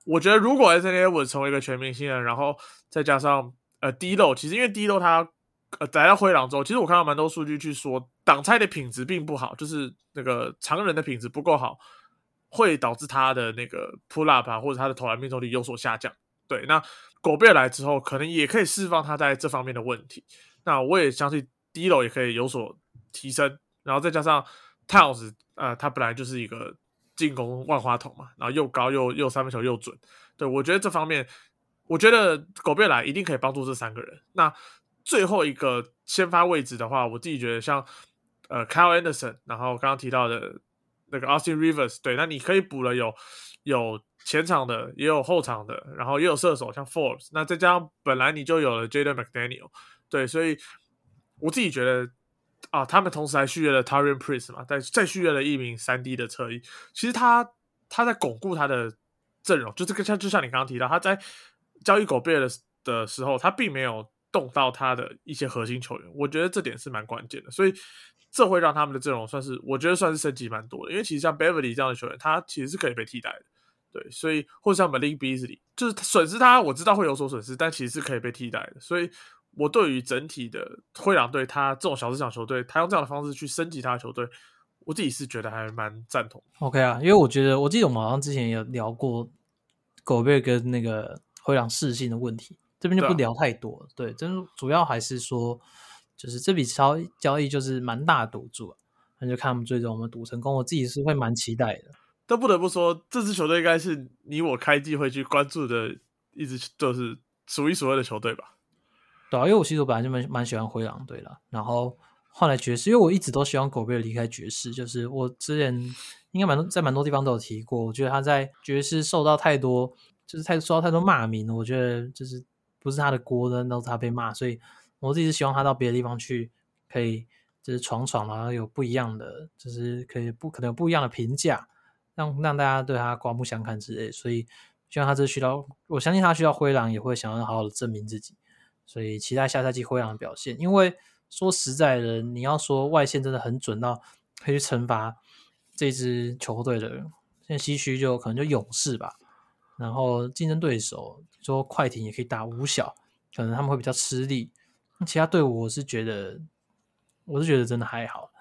Speaker 1: 我觉得如果 S N A 我成为一个全明星人，然后再加上呃 D 漏，其实因为 D 漏他呃来到灰狼之后，其实我看到蛮多数据去说挡拆的品质并不好，就是那个常人的品质不够好，会导致他的那个 pull up 或者他的投篮命中率有所下降。对，那狗贝来之后，可能也可以释放他在这方面的问题。那我也相信 D 漏也可以有所提升，然后再加上 Towns，呃，他本来就是一个。进攻万花筒嘛，然后又高又又三分球又准，对我觉得这方面我觉得狗贝来一定可以帮助这三个人。那最后一个先发位置的话，我自己觉得像呃 Kyle Anderson，然后刚刚提到的那个 Austin Rivers，对，那你可以补了有有前场的，也有后场的，然后也有射手像 Forbes，那再加上本来你就有了 Jaden McDaniel，对，所以我自己觉得啊，他们同时还续约了 Tarian Prince 嘛，再再续约了一名三 D 的侧翼，其实他他在巩固他的阵容，就这个像就像你刚刚提到，他在交易狗贝的的时候，他并没有。动到他的一些核心球员，我觉得这点是蛮关键的，所以这会让他们的阵容算是，我觉得算是升级蛮多的。因为其实像 Beverly 这样的球员，他其实是可以被替代的，对，所以或者像 Malik Beasley，就是损失他，我知道会有所损失，但其实是可以被替代的。所以我对于整体的灰狼队，他这种小市场球队，他用这样的方式去升级他的球队，我自己是觉得还蛮赞同。
Speaker 2: OK 啊，因为我觉得，我记得我们好像之前有聊过狗贝跟那个灰狼适性的问题。这边就不聊太多，对，真主要还是说，就是这笔交交易就是蛮大赌注，那就看我们最终我们赌成功，我自己是会蛮期待的。
Speaker 1: 但不得不说，这支球队应该是你我开季会去关注的，一直就是数一数二的球队吧。
Speaker 2: 对啊，因为我其实我本来就蛮蛮喜欢灰狼队的，然后后来爵士，因为我一直都希望狗贝离开爵士，就是我之前应该蛮多在蛮多地方都有提过，我觉得他在爵士受到太多，就是太受到太多骂名，我觉得就是。不是他的锅的，都是他被骂，所以我自己是希望他到别的地方去，可以就是闯闯，然后有不一样的，就是可以不可能有不一样的评价，让让大家对他刮目相看之类。所以希望他这需要，我相信他需要灰狼也会想要好好的证明自己，所以期待下赛季灰狼的表现。因为说实在的，你要说外线真的很准到可以去惩罚这支球队的，现在西区就可能就勇士吧。然后竞争对手说快艇也可以打五小，可能他们会比较吃力。其他队伍我是觉得，我是觉得真的还好，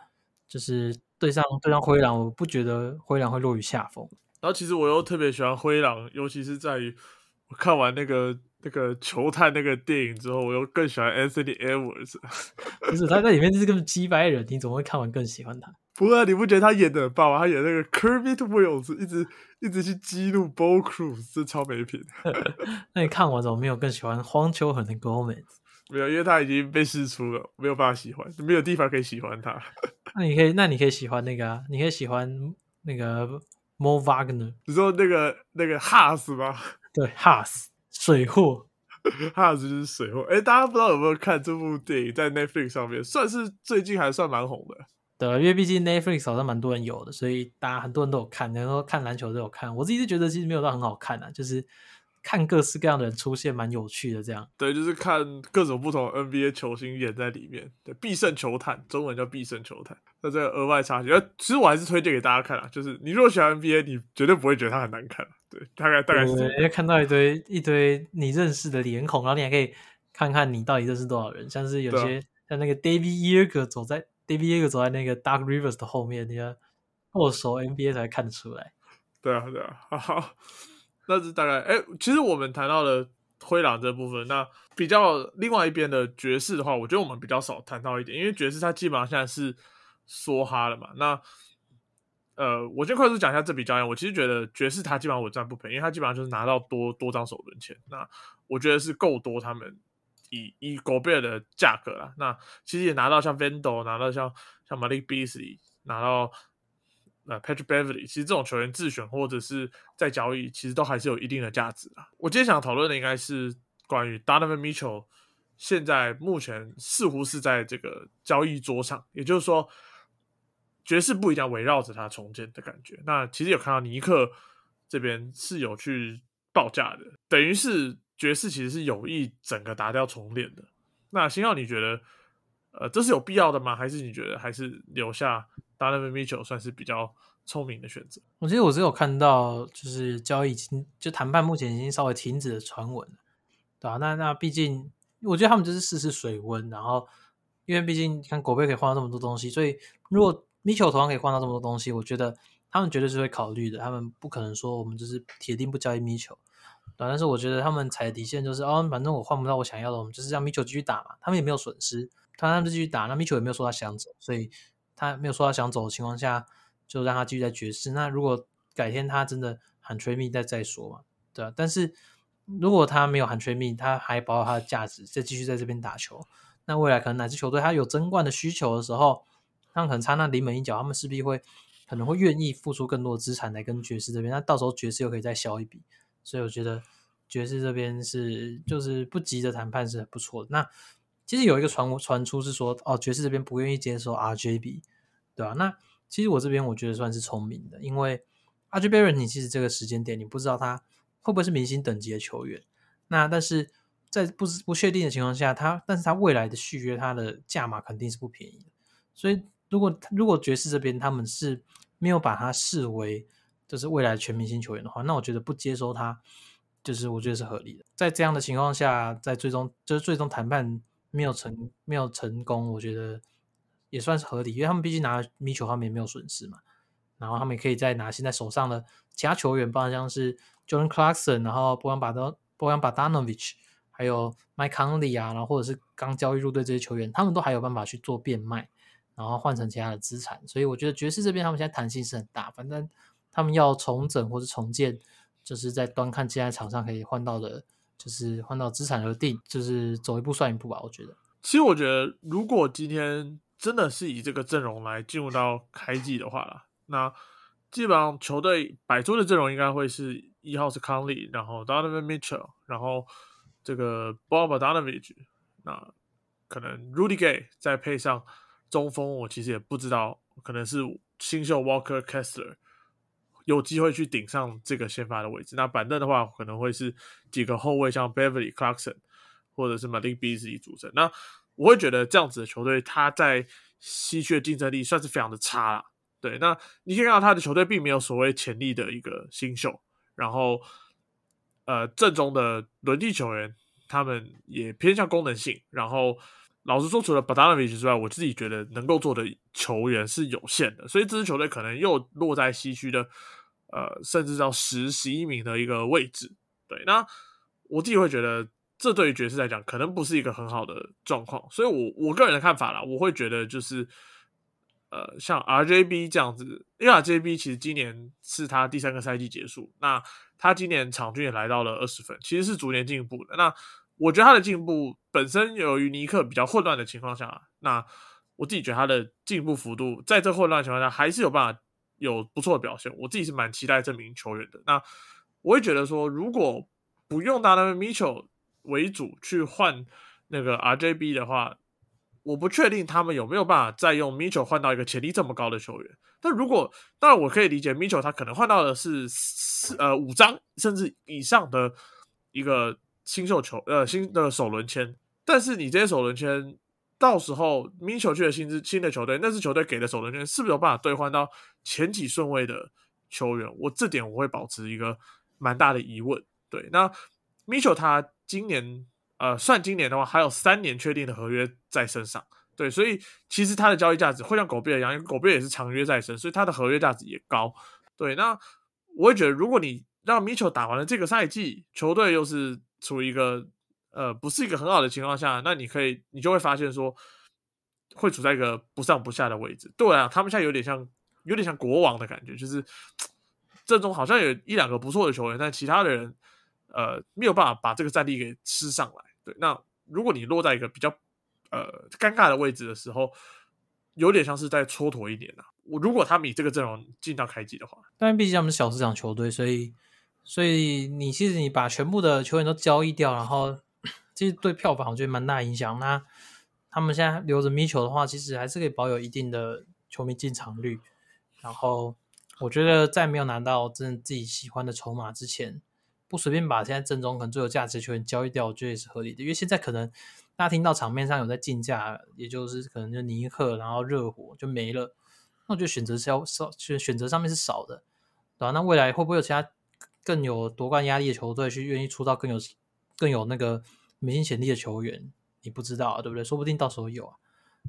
Speaker 2: 就是对上对上灰狼，我不觉得灰狼会落于下风。
Speaker 1: 然后其实我又特别喜欢灰狼，尤其是在于我看完那个那个球探那个电影之后，我又更喜欢 Anthony Edwards。
Speaker 2: 不是他在里面就是个击败人，你怎么会看完更喜欢他？
Speaker 1: 不过你不觉得他演的很棒吗？他演那个 Kermit Wills，一直一直去激怒 Bo Cruz，这超没品。
Speaker 2: 那你看完怎么没有更喜欢荒丘和 Gomez？
Speaker 1: 没有，因为他已经被释出了，没有办法喜欢，没有地方可以喜欢他。
Speaker 2: 那你可以，那你可以喜欢那个啊，你可以喜欢那个 Mo Wagner。
Speaker 1: 你说那个那个 Has 吗？
Speaker 2: 对，Has 水货
Speaker 1: ，Has 就是水货。哎，大家不知道有没有看这部电影，在 Netflix 上面，算是最近还算蛮红的。
Speaker 2: 对，因为毕竟 Netflix 好像蛮多人有的，所以大家很多人都有看，然后看篮球都有看。我自己是觉得其实没有到很好看啊，就是看各式各样的人出现，蛮有趣的这样。
Speaker 1: 对，就是看各种不同 NBA 球星演在里面。对，必胜球探，中文叫必胜球探。那这个额外插曲，其实我还是推荐给大家看啊。就是你如果喜欢 NBA，你绝对不会觉得它很难看。对，大概大概是因
Speaker 2: 为看到一堆一堆你认识的脸孔，然后你还可以看看你到底认识多少人，像是有些像那个 David Yeager 走在。D B A 走在那个 Dark Rivers 的后面，你要握手 N B A 才看得出来。
Speaker 1: 对啊，对啊，好，那是大概。哎，其实我们谈到了灰狼这部分，那比较另外一边的爵士的话，我觉得我们比较少谈到一点，因为爵士它基本上现在是梭哈了嘛。那呃，我先快速讲一下这笔交易。我其实觉得爵士他基本上稳赚不赔，因为他基本上就是拿到多多张首轮签，那我觉得是够多他们。以以狗贝尔的价格啦，那其实也拿到像 Vendo，拿到像像 Malik Beasy 拿到呃 Patrick Beverly，其实这种球员自选或者是在交易，其实都还是有一定的价值啊。我今天想讨论的应该是关于 Donovan Mitchell，现在目前似乎是在这个交易桌上，也就是说爵士不一定要围绕着他重建的感觉。那其实有看到尼克这边是有去报价的，等于是。爵士其实是有意整个打掉重练的。那星耀，你觉得，呃，这是有必要的吗？还是你觉得还是留下 Donovan Mitchell 算是比较聪明的选择？
Speaker 2: 我记得我只有看到，就是交易已经就谈判目前已经稍微停止的传闻，对吧？那那毕竟，我觉得他们就是试试水温，然后因为毕竟看狗贝可以换到这么多东西，所以如果米切尔同样可以换到这么多东西，我觉得他们绝对是会考虑的。他们不可能说我们就是铁定不交易 Mitchell。对，但是我觉得他们踩的底线就是，哦，反正我换不到我想要的，我们就是让米球继续打嘛。他们也没有损失，他他们继续打，那米球也没有说他想走，所以他没有说他想走的情况下，就让他继续在爵士。那如果改天他真的喊吹密再再说嘛，对啊。但是如果他没有喊 trade me，他还保有他的价值，再继续在这边打球，那未来可能哪支球队他有争冠的需求的时候，他可能差那临门一脚，他们势必会可能会愿意付出更多的资产来跟爵士这边，那到时候爵士又可以再消一笔，所以我觉得爵士这边是就是不急着谈判是很不错的。那其实有一个传传出是说，哦，爵士这边不愿意接受 RJB，对吧？那其实我这边我觉得算是聪明的，因为 RJB 你其实这个时间点你不知道他。会不会是明星等级的球员？那但是在不不确定的情况下，他但是他未来的续约，他的价码肯定是不便宜的。所以如果如果爵士这边他们是没有把他视为就是未来全明星球员的话，那我觉得不接收他，就是我觉得是合理的。在这样的情况下，在最终就是最终谈判没有成没有成功，我觉得也算是合理，因为他们毕竟拿米球，他们也没有损失嘛。然后他们也可以再拿现在手上的其他球员，包括像是。Jordan Clarkson，然后波扬巴德、波扬巴达诺维奇，还有 Mike Conley 啊，然后或者是刚交易入队这些球员，他们都还有办法去做变卖，然后换成其他的资产。所以我觉得爵士这边他们现在弹性是很大，反正他们要重整或者重建，就是在端看现在场上可以换到的，就是换到资产而定，就是走一步算一步吧。我觉得，
Speaker 1: 其实我觉得如果今天真的是以这个阵容来进入到开季的话啦，那基本上球队摆出的阵容应该会是。一号是康利，然后 Donovan Mitchell，然后这个 Bob Donovich，那可能 Rudy Gay 再配上中锋，我其实也不知道，可能是新秀 Walker Kessler 有机会去顶上这个先发的位置。那板凳的话，可能会是几个后卫，像 Beverly Clarkson 或者是 Malik Beasley 组成。那我会觉得这样子的球队，他在西区的竞争力算是非常的差了。对，那你可以看到他的球队并没有所谓潜力的一个新秀。然后，呃，正中的轮替球员，他们也偏向功能性。然后，老实说，除了 b a d a n o v i c 之外，我自己觉得能够做的球员是有限的。所以，这支球队可能又落在西区的，呃，甚至到十、十一名的一个位置。对，那我自己会觉得，这对于爵士来讲，可能不是一个很好的状况。所以，我我个人的看法啦，我会觉得就是。呃，像 RJB 这样子，因为 RJB 其实今年是他第三个赛季结束，那他今年场均也来到了二十分，其实是逐年进步的。那我觉得他的进步本身由于尼克比较混乱的情况下，那我自己觉得他的进步幅度在这混乱情况下还是有办法有不错的表现。我自己是蛮期待这名球员的。那我会觉得说，如果不用达纳 Mitchell 为主去换那个 RJB 的话。我不确定他们有没有办法再用 Mitchell 换到一个潜力这么高的球员。但如果当然，我可以理解 Mitchell 他可能换到的是四呃五张甚至以上的一个新秀球呃新的首轮签。但是你这些首轮签到时候 Mitchell 去的新支新的球队，那支球队给的首轮签是不是有办法兑换到前几顺位的球员？我这点我会保持一个蛮大的疑问。对，那 Mitchell 他今年。呃，算今年的话，还有三年确定的合约在身上，对，所以其实他的交易价值会像狗币一样，因为狗币也是长约在身，所以他的合约价值也高。对，那我会觉得，如果你让米球打完了这个赛季，球队又是处于一个呃不是一个很好的情况下，那你可以，你就会发现说，会处在一个不上不下的位置。对啊，他们现在有点像，有点像国王的感觉，就是阵中好像有一两个不错的球员，但其他的人。呃，没有办法把这个战力给吃上来。对，那如果你落在一个比较呃尴尬的位置的时候，有点像是在蹉跎一点呐。我如果他们以这个阵容进到开季的话，
Speaker 2: 但毕竟他们是小市场球队，所以所以你其实你把全部的球员都交易掉，然后其实对票房我觉得蛮大影响。那他们现在留着米球的话，其实还是可以保有一定的球迷进场率。然后我觉得在没有拿到真的自己喜欢的筹码之前。不随便把现在正中可能最有价值球员交易掉，我觉得也是合理的。因为现在可能大家听到场面上有在竞价，也就是可能就尼克，然后热火就没了。那我觉得选择是要少，选选择上面是少的，对吧？那未来会不会有其他更有夺冠压力的球队去愿意出到更有更有那个明星潜力的球员？你不知道，啊，对不对？说不定到时候有啊，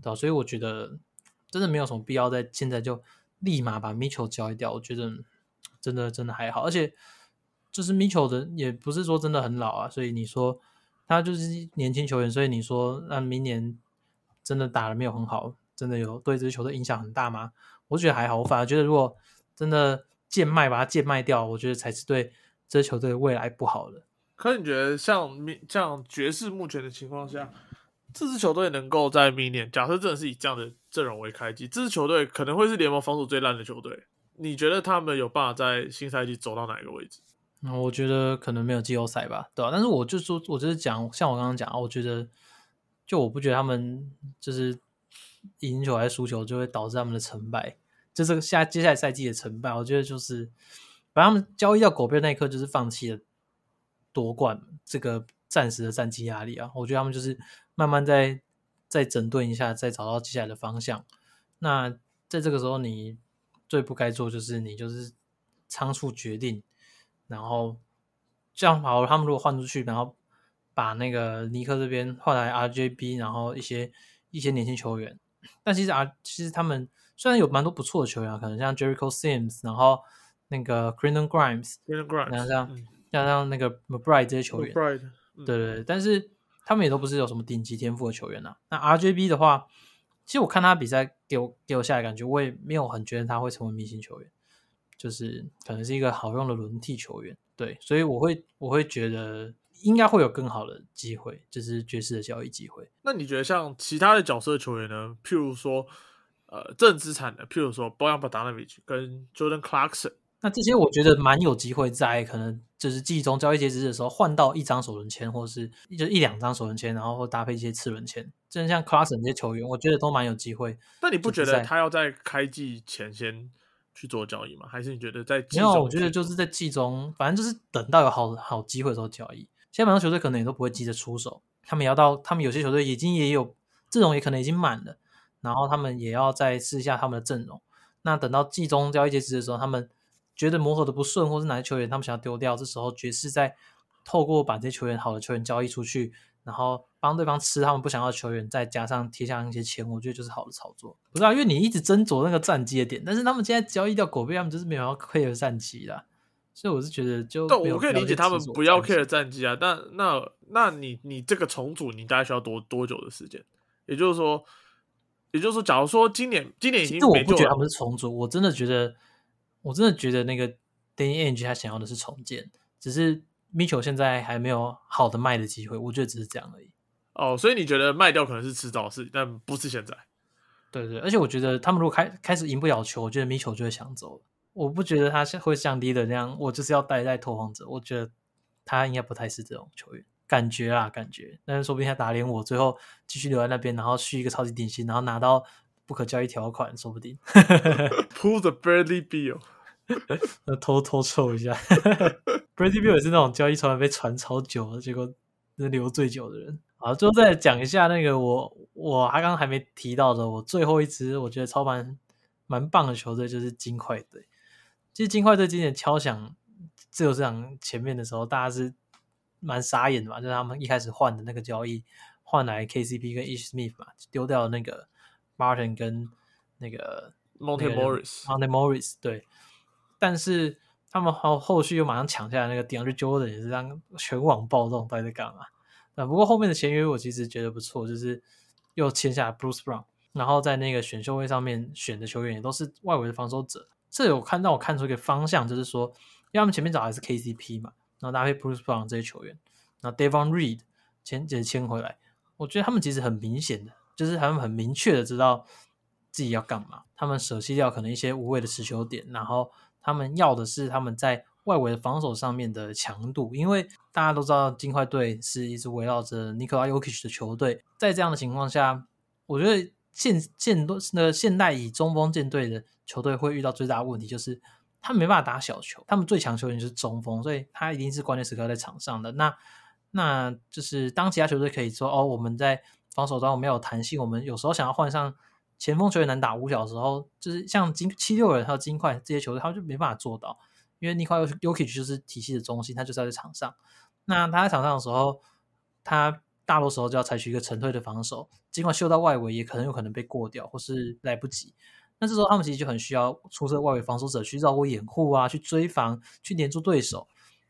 Speaker 2: 对吧？所以我觉得真的没有什么必要在现在就立马把米球交易掉。我觉得真的真的还好，而且。就是米球的也不是说真的很老啊，所以你说他就是年轻球员，所以你说那明年真的打的没有很好，真的有对这支球队影响很大吗？我觉得还好，我反而觉得如果真的贱卖把它贱卖掉，我觉得才是对这支球队未来不好的。
Speaker 1: 可你觉得像明像爵士目前的情况下，这支球队能够在明年，假设真的是以这样的阵容为开机，这支球队可能会是联盟防守最烂的球队。你觉得他们有办法在新赛季走到哪一个位置？
Speaker 2: 那我觉得可能没有季后赛吧，对吧？但是我就说，我就是讲，像我刚刚讲，我觉得就我不觉得他们就是赢球还是输球就会导致他们的成败，就这个下接下来赛季的成败，我觉得就是把他们交易掉狗贝那一刻，就是放弃了夺冠这个暂时的战绩压力啊。我觉得他们就是慢慢再再整顿一下，再找到接下来的方向。那在这个时候，你最不该做就是你就是仓促决定。然后这样好，他们如果换出去，然后把那个尼克这边换来 RJB，然后一些一些年轻球员，但其实啊，其实他们虽然有蛮多不错的球员啊，可能像 Jericho Sims，然后那个 c r i n d o n Grimes，然后像像像那个 McBride 这些球员，对对对，但是他们也都不是有什么顶级天赋的球员呐。那 RJB 的话，其实我看他比赛给我给我下来感觉，我也没有很觉得他会成为明星球员。就是可能是一个好用的轮替球员，对，所以我会我会觉得应该会有更好的机会，就是爵士的交易机会。
Speaker 1: 那你觉得像其他的角色球员呢？譬如说，呃，正资产的，譬如说 Boyan Bogdanovic 跟 Jordan Clarkson，
Speaker 2: 那这些我觉得蛮有机会在可能就是季中交易截止的时候换到一张首轮签，或者是就一两张首轮签，然后搭配一些次轮签。真的像 Clarkson 这些球员，我觉得都蛮有机会。
Speaker 1: 那你不觉得他要在开季前先？去做交易吗？还是你觉得在
Speaker 2: 没有？我觉得就是在季中，反正就是等到有好好机会的时候交易。现在蛮多球队可能也都不会急着出手，他们也要到他们有些球队已经也有阵容，也可能已经满了，然后他们也要再试一下他们的阵容。那等到季中交易截止的时候，他们觉得磨合的不顺，或是哪些球员他们想要丢掉，这时候爵士在透过把这些球员好的球员交易出去。然后帮对方吃他们不想要的球员，再加上贴上一些钱，我觉得就是好的操作。不是啊，因为你一直斟酌那个战绩的点，但是他们现在交易掉狗贝，他们就是没有要 care 战绩啦。所以我是觉得就，
Speaker 1: 但我可以理解他们不要 care 战绩啊。但那那你你这个重组，你大概需要多多久的时间？也就是说，也就是说，假如说今年今年已经，
Speaker 2: 我不觉得他们是重组，我真的觉得，我真的觉得那个 Danny Ainge 他想要的是重建，只是。米球现在还没有好的卖的机会，我觉得只是这样而已。
Speaker 1: 哦，所以你觉得卖掉可能是迟早的事，但不是现在。
Speaker 2: 对对，而且我觉得他们如果开开始赢不了球，我觉得米球就会想走了。我不觉得他会像低的那样，我就是要待在投荒者。我觉得他应该不太是这种球员，感觉啊，感觉。但是说不定他打脸我，最后继续留在那边，然后续一个超级顶薪，然后拿到不可交易条款，说不定。
Speaker 1: Pull the Bradley Beal。
Speaker 2: 偷偷凑一下，Brady Bill 也是那种交易传闻被传超久了，结果是留最久的人。好，最后再讲一下那个我我还刚刚还没提到的，我最后一支我觉得超蛮蛮棒的球队就是金块队。其实金块队今年敲响自由市场前面的时候，大家是蛮傻眼的嘛，就是他们一开始换的那个交易换来 KCP 跟 Ish Smith 嘛，丢掉了那个 Martin 跟那个
Speaker 1: Monte Morris，Monte
Speaker 2: Morris 对。但是他们后后续又马上抢下来那个 DeAndre Jordan，也是让全网暴动，到底在干嘛？啊，不过后面的签约我其实觉得不错，就是又签下 Bruce Brown，然后在那个选秀会上面选的球员也都是外围的防守者。这有看到我看出一个方向，就是说，因为他们前面找的是 KCP 嘛，然后搭配 Bruce Brown 这些球员，然后 Devon Reed 签也签回来，我觉得他们其实很明显的，就是他们很明确的知道自己要干嘛，他们舍弃掉可能一些无谓的持球点，然后。他们要的是他们在外围的防守上面的强度，因为大家都知道金块队是一直围绕着尼克拉尤基奇的球队。在这样的情况下，我觉得现现多那现代以中锋舰队的球队会遇到最大的问题，就是他们没办法打小球。他们最强球员就是中锋，所以他一定是关键时刻在场上的。那那就是当其他球队可以说哦，我们在防守端我没有弹性，我们有时候想要换上。前锋球员能打五小时候，就是像金七六人还有金块这些球队，他就没办法做到，因为尼克 Yokic 就是体系的中心，他就是在场上。那他在场上的时候，他大多时候就要采取一个沉退的防守，尽管秀到外围，也可能有可能被过掉，或是来不及。那这时候他们其实就很需要出色外围防守者去绕过掩护啊，去追防，去黏住对手。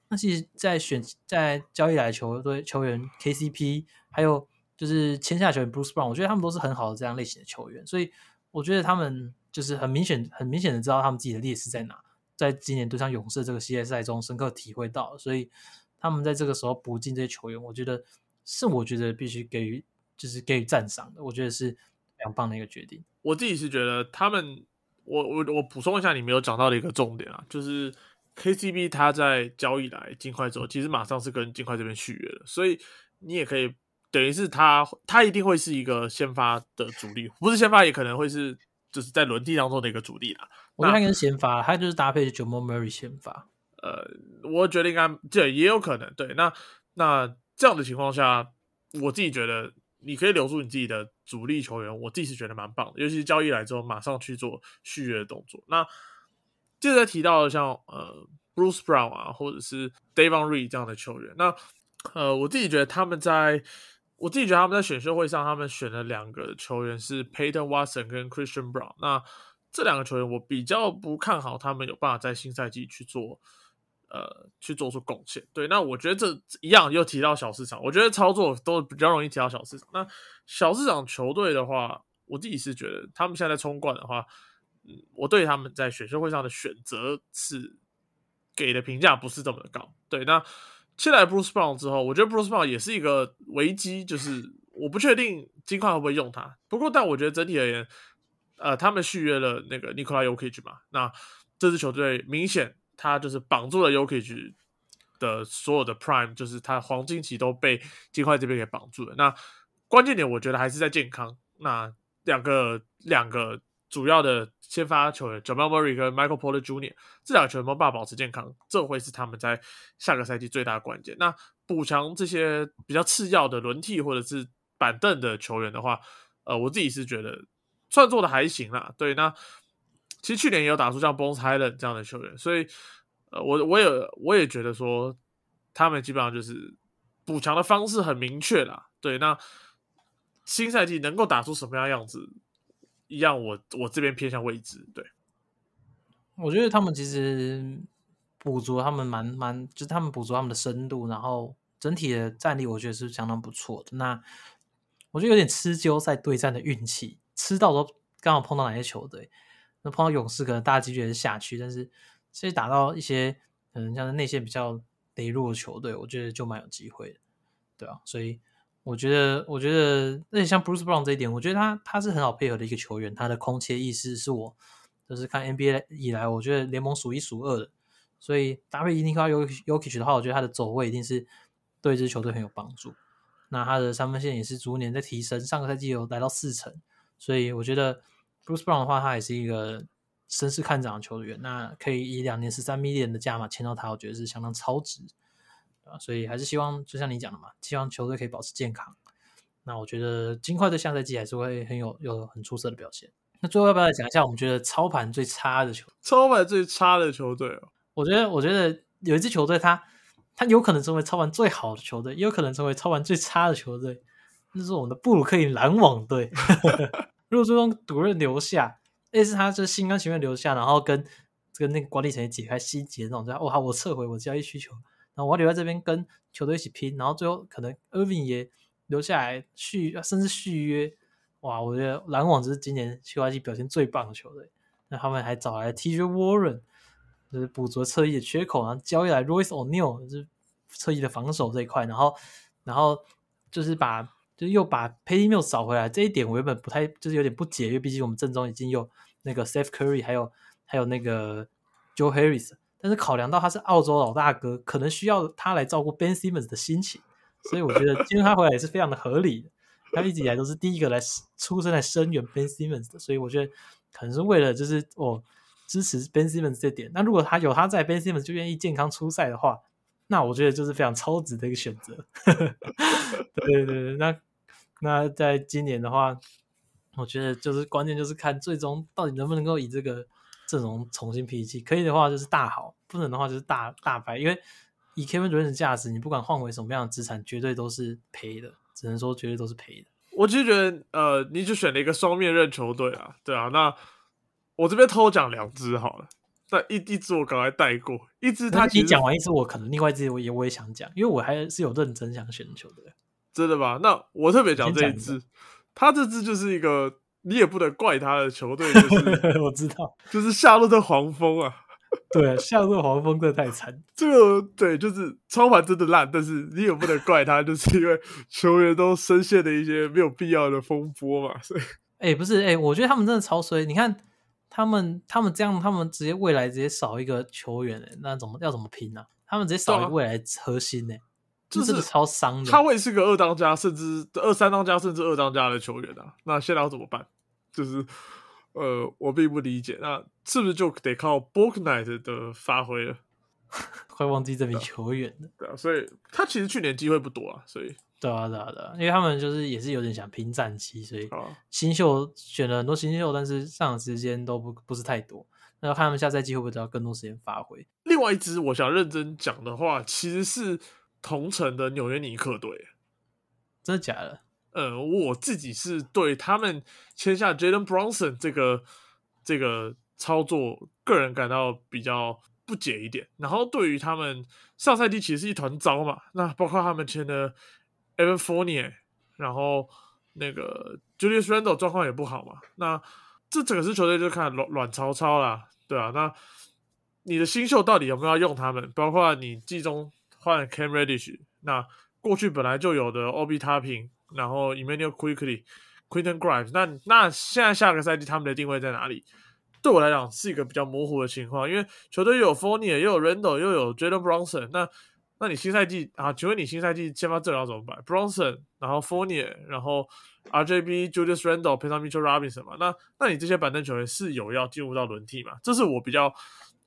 Speaker 2: 那其实，在选在交易来球队球员 KCP 还有。就是签下球员 Bruce Brown，我觉得他们都是很好的这样类型的球员，所以我觉得他们就是很明显、很明显的知道他们自己的劣势在哪，在今年对上勇士这个系列赛中深刻体会到，所以他们在这个时候补进这些球员，我觉得是我觉得必须给予就是给予赞赏的，我觉得是非常棒的一个决定。
Speaker 1: 我自己是觉得他们，我我我补充一下你没有讲到的一个重点啊，就是 KCB 他在交易来金块之后，其实马上是跟金块这边续约了，所以你也可以等于是他他一定会是一个先发的主力，不是先发也可能会是就是在轮替当中的一个主力啦。
Speaker 2: 我觉得他跟先发，他就是搭配 Jamal Murray 先发。
Speaker 1: 呃，我觉得应该对，也有可能对。那那这样的情况下，我自己觉得你可以留住你自己的主力球员，我自己是觉得蛮棒的。尤其是交易来之后，马上去做续约的动作。那接着提到像呃 Bruce Brown 啊，或者是 Davon Reed 这样的球员，那呃，我自己觉得他们在，我自己觉得他们在选秀会上，他们选了两个球员是 Payton Watson 跟 Christian Brown。那这两个球员我比较不看好他们有办法在新赛季去做。呃，去做出贡献。对，那我觉得这一样又提到小市场，我觉得操作都比较容易提到小市场。那小市场球队的话，我自己是觉得他们现在在冲冠的话，嗯，我对他们在选秀会上的选择是给的评价不是这么的高。对，那现在 Bruce Brown 之后，我觉得 Bruce Brown 也是一个危机，就是我不确定金块会不会用他。不过，但我觉得整体而言，呃，他们续约了那个 Nikola y o k i c 嘛，那这支球队明显。他就是绑住了 Yokich 的所有的 Prime，就是他黄金期都被金块这边给绑住了。那关键点我觉得还是在健康。那两个两个主要的先发球员 Jamal Murray 跟 Michael Porter Jr. 这两个球员没办法保持健康，这会是他们在下个赛季最大的关键。那补强这些比较次要的轮替或者是板凳的球员的话，呃，我自己是觉得算做的还行啦。对，那。其实去年也有打出像 Bones Highland 这样的球员，所以呃，我我也我也觉得说，他们基本上就是补强的方式很明确啦。对，那新赛季能够打出什么样样子，一样我我这边偏向未知。对，
Speaker 2: 我觉得他们其实补足他们蛮蛮，就是他们补足他们的深度，然后整体的战力，我觉得是相当不错的。那我觉得有点吃鸠赛对战的运气，吃到时候刚好碰到哪些球队。那碰到勇士可能大几率是下去，但是其实打到一些可能像是内线比较羸弱的球队，我觉得就蛮有机会的，对啊，所以我觉得，我觉得，而且像 Bruce Brown 这一点，我觉得他他是很好配合的一个球员，他的空切意识是我就是看 NBA 以来，我觉得联盟数一数二的。所以搭配 Inika Yokic 的话，我觉得他的走位一定是对这支球队很有帮助。那他的三分线也是逐年在提升，上个赛季有来到四成，所以我觉得。Bruce Brown 的话，他也是一个声势看涨的球员，那可以以两年十三 million 的价码签到他，我觉得是相当超值啊。所以还是希望，就像你讲的嘛，希望球队可以保持健康。那我觉得金块队下赛季还是会很有有很出色的表现。那最后要不要来讲一下我们觉得操盘最差的球？
Speaker 1: 操盘最差的球队哦，
Speaker 2: 我觉得，我觉得有一支球队，他他有可能成为操盘最好的球队，也有可能成为操盘最差的球队，那是我们的布鲁克林篮网队。如果最终独任留下，那是他是心甘情愿留下，然后跟跟那个管理层解开心结那种，哦好，我撤回我交易需求，然后我留在这边跟球队一起拼，然后最后可能 Irving 也留下来续，甚至续约，哇，我觉得篮网只是今年休赛季表现最棒的球队。那他们还找来 TJ Warren，就是补足侧翼的缺口，然后交易来 Royce O'Neal，就是侧翼的防守这一块，然后然后就是把。就又把 Patty Mills 找回来，这一点我原本不太就是有点不解，因为毕竟我们阵中已经有那个 Steph Curry，还有还有那个 Joe Harris，但是考量到他是澳洲老大哥，可能需要他来照顾 Ben Simmons 的心情，所以我觉得今天他回来也是非常的合理的。他一直以来都是第一个来出生来声援 Ben Simmons 的，所以我觉得可能是为了就是我支持 Ben Simmons 这点。那如果他有他在，Ben Simmons 就愿意健康出赛的话，那我觉得就是非常超值的一个选择。对对对，那。那在今年的话，我觉得就是关键就是看最终到底能不能够以这个阵容重新脾气，可以的话就是大好，不能的话就是大大败。因为以 Kevin Durant 的价值，你不管换回什么样的资产，绝对都是赔的，只能说绝对都是赔的。
Speaker 1: 我其实觉得，呃，你只选了一个双面刃球队啊，对啊。那我这边偷讲两支好了，那一一支我刚才带过，一支他
Speaker 2: 你讲完一支，我可能另外一支我也我也想讲，因为我还是有认真想选的球队。
Speaker 1: 真的吧？那我特别讲这一支，他这支就是一个你也不能怪他的球队，就是
Speaker 2: 我知道，
Speaker 1: 就是夏洛特黄蜂啊。
Speaker 2: 对，夏洛特黄蜂真的太惨。
Speaker 1: 这个对，就是操盘真的烂，但是你也不能怪他，就是因为球员都深陷的一些没有必要的风波嘛。所以，
Speaker 2: 哎，不是，哎，我觉得他们真的超衰。你看他们，他们这样，他们直接未来直接少一个球员，哎，那怎么要怎么拼呢？他们直接少一个未来核心，呢，就是超伤的。
Speaker 1: 他会是个二当家，甚至二三当家，甚至二当家的球员啊。那现在要怎么办？就是。呃，我并不理解，那是不是就得靠 Booknight 的发挥了？
Speaker 2: 快忘记这 名球员了。
Speaker 1: 对啊，所以他其实去年机会不多啊，所以
Speaker 2: 对啊，对啊，对啊，因为他们就是也是有点想拼战绩，所以新秀选了很多新秀，但是上场时间都不不是太多。那要看他们下赛季会不会得到更多时间发挥。
Speaker 1: 另外一支我想认真讲的话，其实是同城的纽约尼克队，
Speaker 2: 真的假的？
Speaker 1: 呃，我自己是对他们签下 Jalen Brunson 这个这个操作，个人感到比较不解一点。然后对于他们上赛季其实是一团糟嘛，那包括他们签的 Evan Fournier，然后那个 Julius Randle 状况也不好嘛，那这整个支球队就看卵卵糙糙啦，对啊，那你的新秀到底有没有要用他们？包括你季中换 Cam Reddish，那过去本来就有的 OB Topping。然后 Emmanuel Quickly、Quinton Grimes，那那现在下个赛季他们的定位在哪里？对我来讲是一个比较模糊的情况，因为球队有 Fournier，又有 Randle，又有 Jalen Bronson。那那你新赛季啊？请问你新赛季先发阵容怎么办？Bronson，然后 Fournier，然后 RJB、Julius Randle 配上 Mitchell Robinson 嘛？那那你这些板凳球员是有要进入到轮替嘛？这是我比较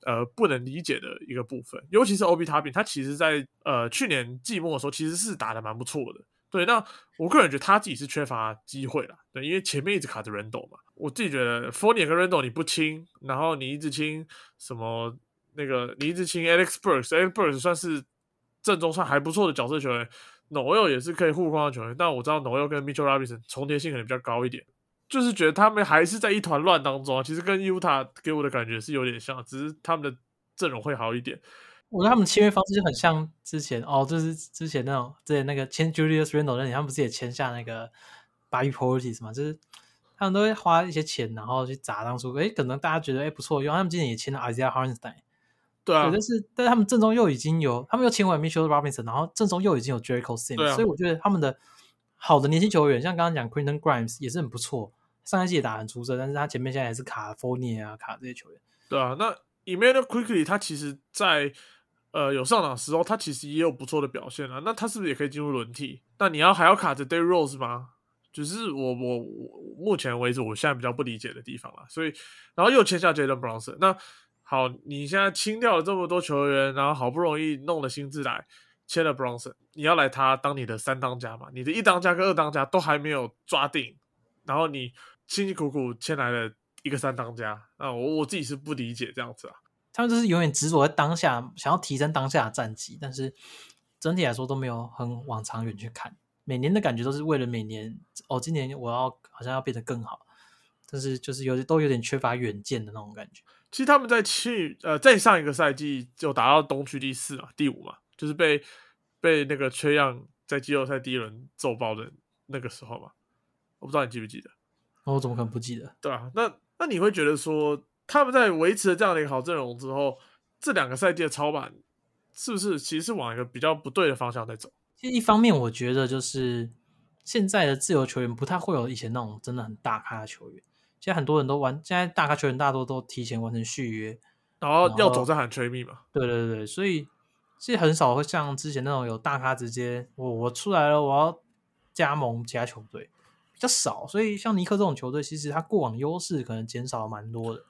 Speaker 1: 呃不能理解的一个部分，尤其是 OB 塔比，他其实在呃去年季末的时候其实是打的蛮不错的。对，那我个人觉得他自己是缺乏机会了，对，因为前面一直卡着 Randle 嘛。我自己觉得 f o r n i e 跟 Randle 你不清，然后你一直清什么那个，你一直清 Alex Burks，Alex Burks 算是正中算还不错的角色球员，Noel 也是可以护框的球员，但我知道 Noel 跟 Mitchell Robinson 重叠性可能比较高一点，就是觉得他们还是在一团乱当中啊。其实跟 Utah 给我的感觉是有点像，只是他们的阵容会好一点。
Speaker 2: 我觉得他们签约方式就很像之前哦，就是之前那种之前那个签 Julius Randle 那年，他们不是也签下那个 Bobby Portis 嘛？就是他们都会花一些钱，然后去砸当初，哎，可能大家觉得哎不错，因为他们今年也签了 Isaiah Hartenstein，
Speaker 1: 对啊，
Speaker 2: 但是但是他们阵中又已经有，他们又签回 Mitchell Robinson，然后阵中又已经有 Jericho Sims，所以我觉得他们的好的年轻球员，像刚刚讲 Quinton Grimes 也是很不错，上一季也打很出色，但是他前面现在也是卡 Fournier 啊，卡这些球员，
Speaker 1: 对啊，那 Emmanuel Quickly 他其实在。呃，有上场时候，他其实也有不错的表现啊。那他是不是也可以进入轮替？那你要还要卡着 Day Rose 吗？就是我我我目前为止，我现在比较不理解的地方了。所以，然后又签下 Jalen Bronson。那好，你现在清掉了这么多球员，然后好不容易弄了新字来签了 Bronson，你要来他当你的三当家嘛？你的一当家跟二当家都还没有抓定，然后你辛辛苦苦签来了一个三当家，那我我自己是不理解这样子啊。
Speaker 2: 他们就是永远执着在当下，想要提升当下的战绩，但是整体来说都没有很往长远去看。每年的感觉都是为了每年哦，今年我要好像要变得更好，但是就是有都有点缺乏远见的那种感觉。
Speaker 1: 其实他们在去呃在上一个赛季就打到东区第四嘛，第五嘛，就是被被那个缺氧在季后赛第一轮揍爆的那个时候嘛。我不知道你记不记得？
Speaker 2: 我怎么可能不记得？
Speaker 1: 对啊，那那你会觉得说？他们在维持了这样的一个好阵容之后，这两个赛季的超版是不是其实是往一个比较不对的方向在走？
Speaker 2: 其实一方面，我觉得就是现在的自由球员不太会有以前那种真的很大咖的球员。现在很多人都玩，现在大咖球员大多都提前完成续约，
Speaker 1: 然后要走在喊吹密嘛。
Speaker 2: 对对对，所以其实很少会像之前那种有大咖直接我我出来了，我要加盟其他球队比较少。所以像尼克这种球队，其实他过往优势可能减少蛮多的。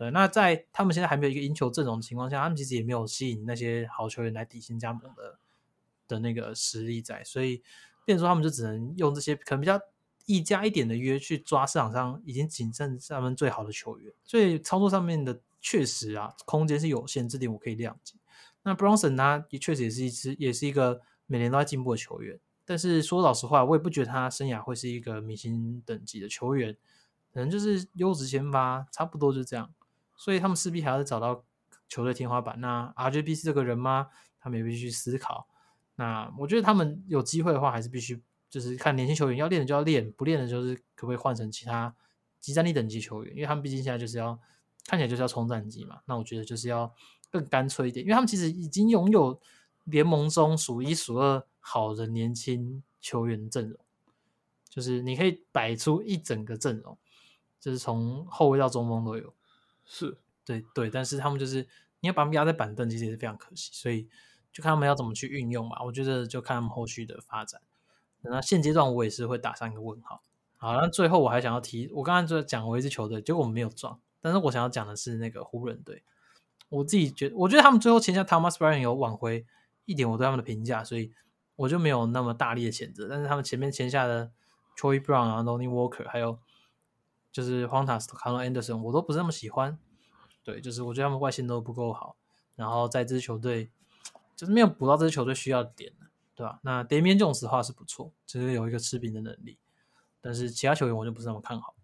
Speaker 2: 对，那在他们现在还没有一个赢球阵容的情况下，他们其实也没有吸引那些好球员来底薪加盟的的那个实力在，所以变说他们就只能用这些可能比较溢价一点的约去抓市场上已经仅剩他们最好的球员，所以操作上面的确实啊空间是有限，这点我可以谅解。那 Bronson 他也确实也是一支也是一个每年都在进步的球员，但是说老实话，我也不觉得他生涯会是一个明星等级的球员，可能就是优质先发，差不多就这样。所以他们势必还要找到球队天花板。那 RJB 是这个人吗？他们也必须思考。那我觉得他们有机会的话，还是必须就是看年轻球员要练的就要练，不练的就是可不可以换成其他集战力等级球员？因为他们毕竟现在就是要看起来就是要冲战绩嘛。那我觉得就是要更干脆一点，因为他们其实已经拥有联盟中数一数二好的年轻球员阵容，就是你可以摆出一整个阵容，就是从后卫到中锋都有。
Speaker 1: 是
Speaker 2: 对对，但是他们就是你要把他们压在板凳，其实也是非常可惜，所以就看他们要怎么去运用吧。我觉得就看他们后续的发展。那现阶段我也是会打上一个问号。好，那最后我还想要提，我刚刚就讲过一支球队，结果我们没有撞，但是我想要讲的是那个湖人队。我自己觉得，我觉得他们最后签下 Thomas Bryan 有挽回一点我对他们的评价，所以我就没有那么大力的谴责。但是他们前面签下的 Troy Brown 啊、Lonnie Walker，还有就是荒塔斯、Carl Anderson，我都不是那么喜欢。对，就是我觉得他们外线都不够好，然后在这支球队就是没有补到这支球队需要的点，对吧？那 Damian Jones 的话是不错，就是有一个吃饼的能力，但是其他球员我就不是那么看好。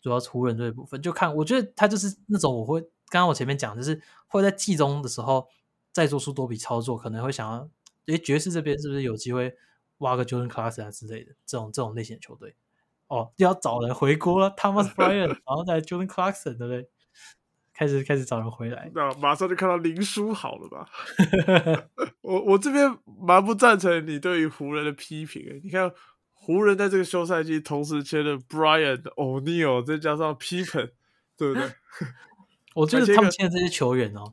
Speaker 2: 主要是湖人队的部分，就看我觉得他就是那种我会刚刚我前面讲，就是会在季中的时候再做出多笔操作，可能会想要，诶，爵士这边是不是有机会挖个 Jordan Clarkson 啊之类的这种这种类型的球队？哦，要找人回锅了，Thomas Bryant，然后再 Jordan Clarkson，对不对？开始开始找人回来，
Speaker 1: 那马上就看到林书豪了吧？我我这边蛮不赞成你对于湖人的批评诶，你看湖人在这个休赛季同时签了 Bryan O'Neal，再加上 Pippen，对不对？
Speaker 2: 我觉得他们签的这些球员哦，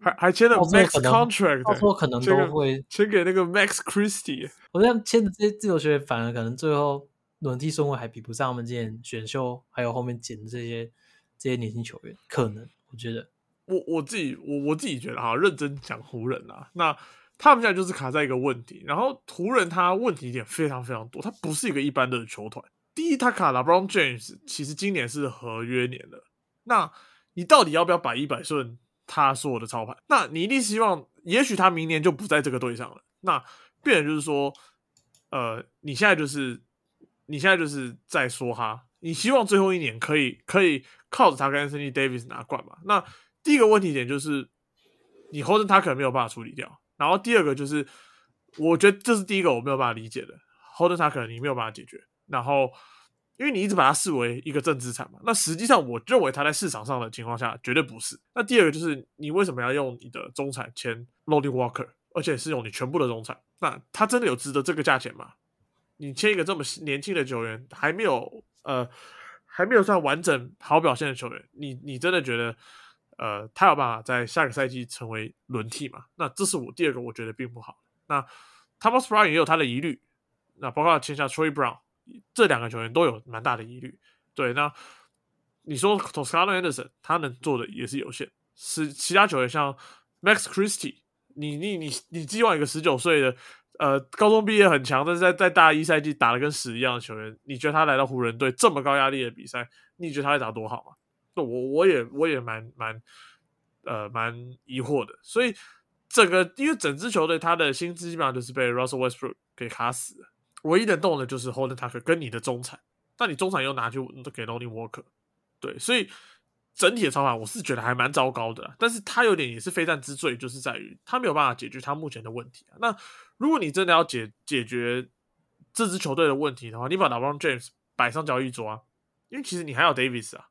Speaker 1: 还还签了 Max Contract，
Speaker 2: 到时候可能都会
Speaker 1: 签给那个 Max Christie。
Speaker 2: 我觉得签的这些自由球员，反而可能最后轮替顺位还比不上他们之前选秀，还有后面捡的这些这些年轻球员，可能。我觉得，
Speaker 1: 我我自己我我自己觉得哈，认真讲湖人啊，那他们现在就是卡在一个问题，然后湖人他问题点非常非常多，他不是一个一般的球团。第一，他卡了 Brown James，其实今年是合约年了，那你到底要不要百依百顺他所有的操盘？那你一定希望，也许他明年就不在这个队上了，那变就是说，呃，你现在就是你现在就是在说哈，你希望最后一年可以可以。靠着他跟 Anthony Davis 拿冠嘛？那第一个问题点就是，你 Holden 他可能没有办法处理掉。然后第二个就是，我觉得这是第一个我没有办法理解的，Holden 他可能你没有办法解决。然后，因为你一直把它视为一个正资产嘛，那实际上我认为他在市场上的情况下绝对不是。那第二个就是，你为什么要用你的中产签 Lonnie Walker，而且是用你全部的中产？那他真的有值得这个价钱吗？你签一个这么年轻的球员，还没有呃。还没有算完整好表现的球员，你你真的觉得，呃，他有办法在下个赛季成为轮替吗？那这是我第二个我觉得并不好。那 Thomas Brown 也有他的疑虑，那包括签下 Troy Brown 这两个球员都有蛮大的疑虑。对，那你说 Toscano Anderson 他能做的也是有限，是其他球员像 Max Christie，你你你你寄望一个十九岁的。呃，高中毕业很强，但是在在大一赛季打的跟屎一样的球员，你觉得他来到湖人队这么高压力的比赛，你觉得他会打多好吗？那我我也我也蛮蛮呃蛮疑惑的。所以整个因为整支球队他的薪资基本上就是被 Russell Westbrook 给卡死了，唯一能动的就是 Holden Tucker 跟你的中产，那你中产又拿去给 Lonnie Walker，对，所以。整体的操法我是觉得还蛮糟糕的，但是他有点也是非战之罪，就是在于他没有办法解决他目前的问题啊。那如果你真的要解解决这支球队的问题的话，你把 LeBron James 摆上交易桌啊，因为其实你还有 Davis 啊。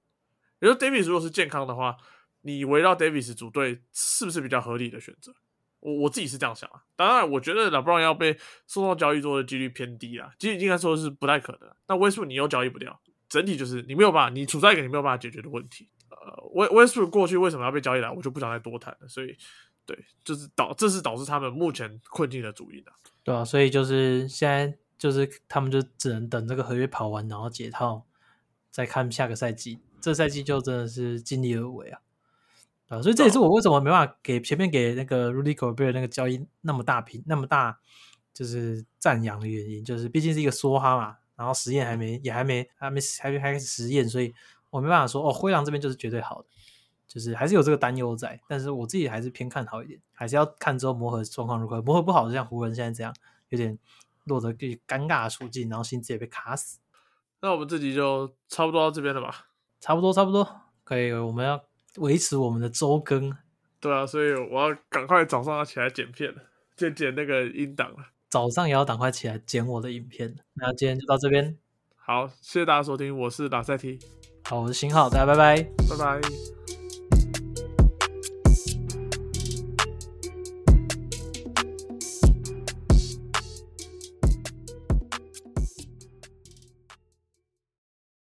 Speaker 1: 也说 Davis 如果是健康的话，你围绕 Davis 组队是不是比较合理的选择？我我自己是这样想啊。当然，我觉得 LeBron 要被送到交易桌的几率偏低啊，其实应该说是不太可能。那威数你又交易不掉，整体就是你没有办法，你处在一个你没有办法解决的问题。呃，威威斯过去为什么要被交易来，我就不想再多谈了。所以，对，就是导，这是导致他们目前困境的主因的。
Speaker 2: 对啊，所以就是现在，就是他们就只能等这个合约跑完，然后解套，再看下个赛季。这赛季就真的是尽力而为啊。啊，所以这也是我为什么没办法给前面给那个 Rudy Gobert 那个交易那么大评那么大就是赞扬的原因，就是毕竟是一个梭哈嘛，然后实验还没也还没还没还没开始实验，所以。我没办法说哦，灰狼这边就是绝对好的，就是还是有这个担忧在，但是我自己还是偏看好一点，还是要看之后磨合状况如何。磨合不好，就像湖人现在这样，有点落得更尴尬的处境，然后薪资也被卡死。
Speaker 1: 那我们这集就差不多到这边了吧？
Speaker 2: 差不多，差不多可以。我们要维持我们的周更。
Speaker 1: 对啊，所以我要赶快早上要起来剪片了，剪剪那个音档了。
Speaker 2: 早上也要赶快起来剪我的影片。那今天就到这边。
Speaker 1: 好，谢谢大家收听，我是打赛 T。
Speaker 2: 好，我是新浩，大家拜拜，
Speaker 1: 拜拜。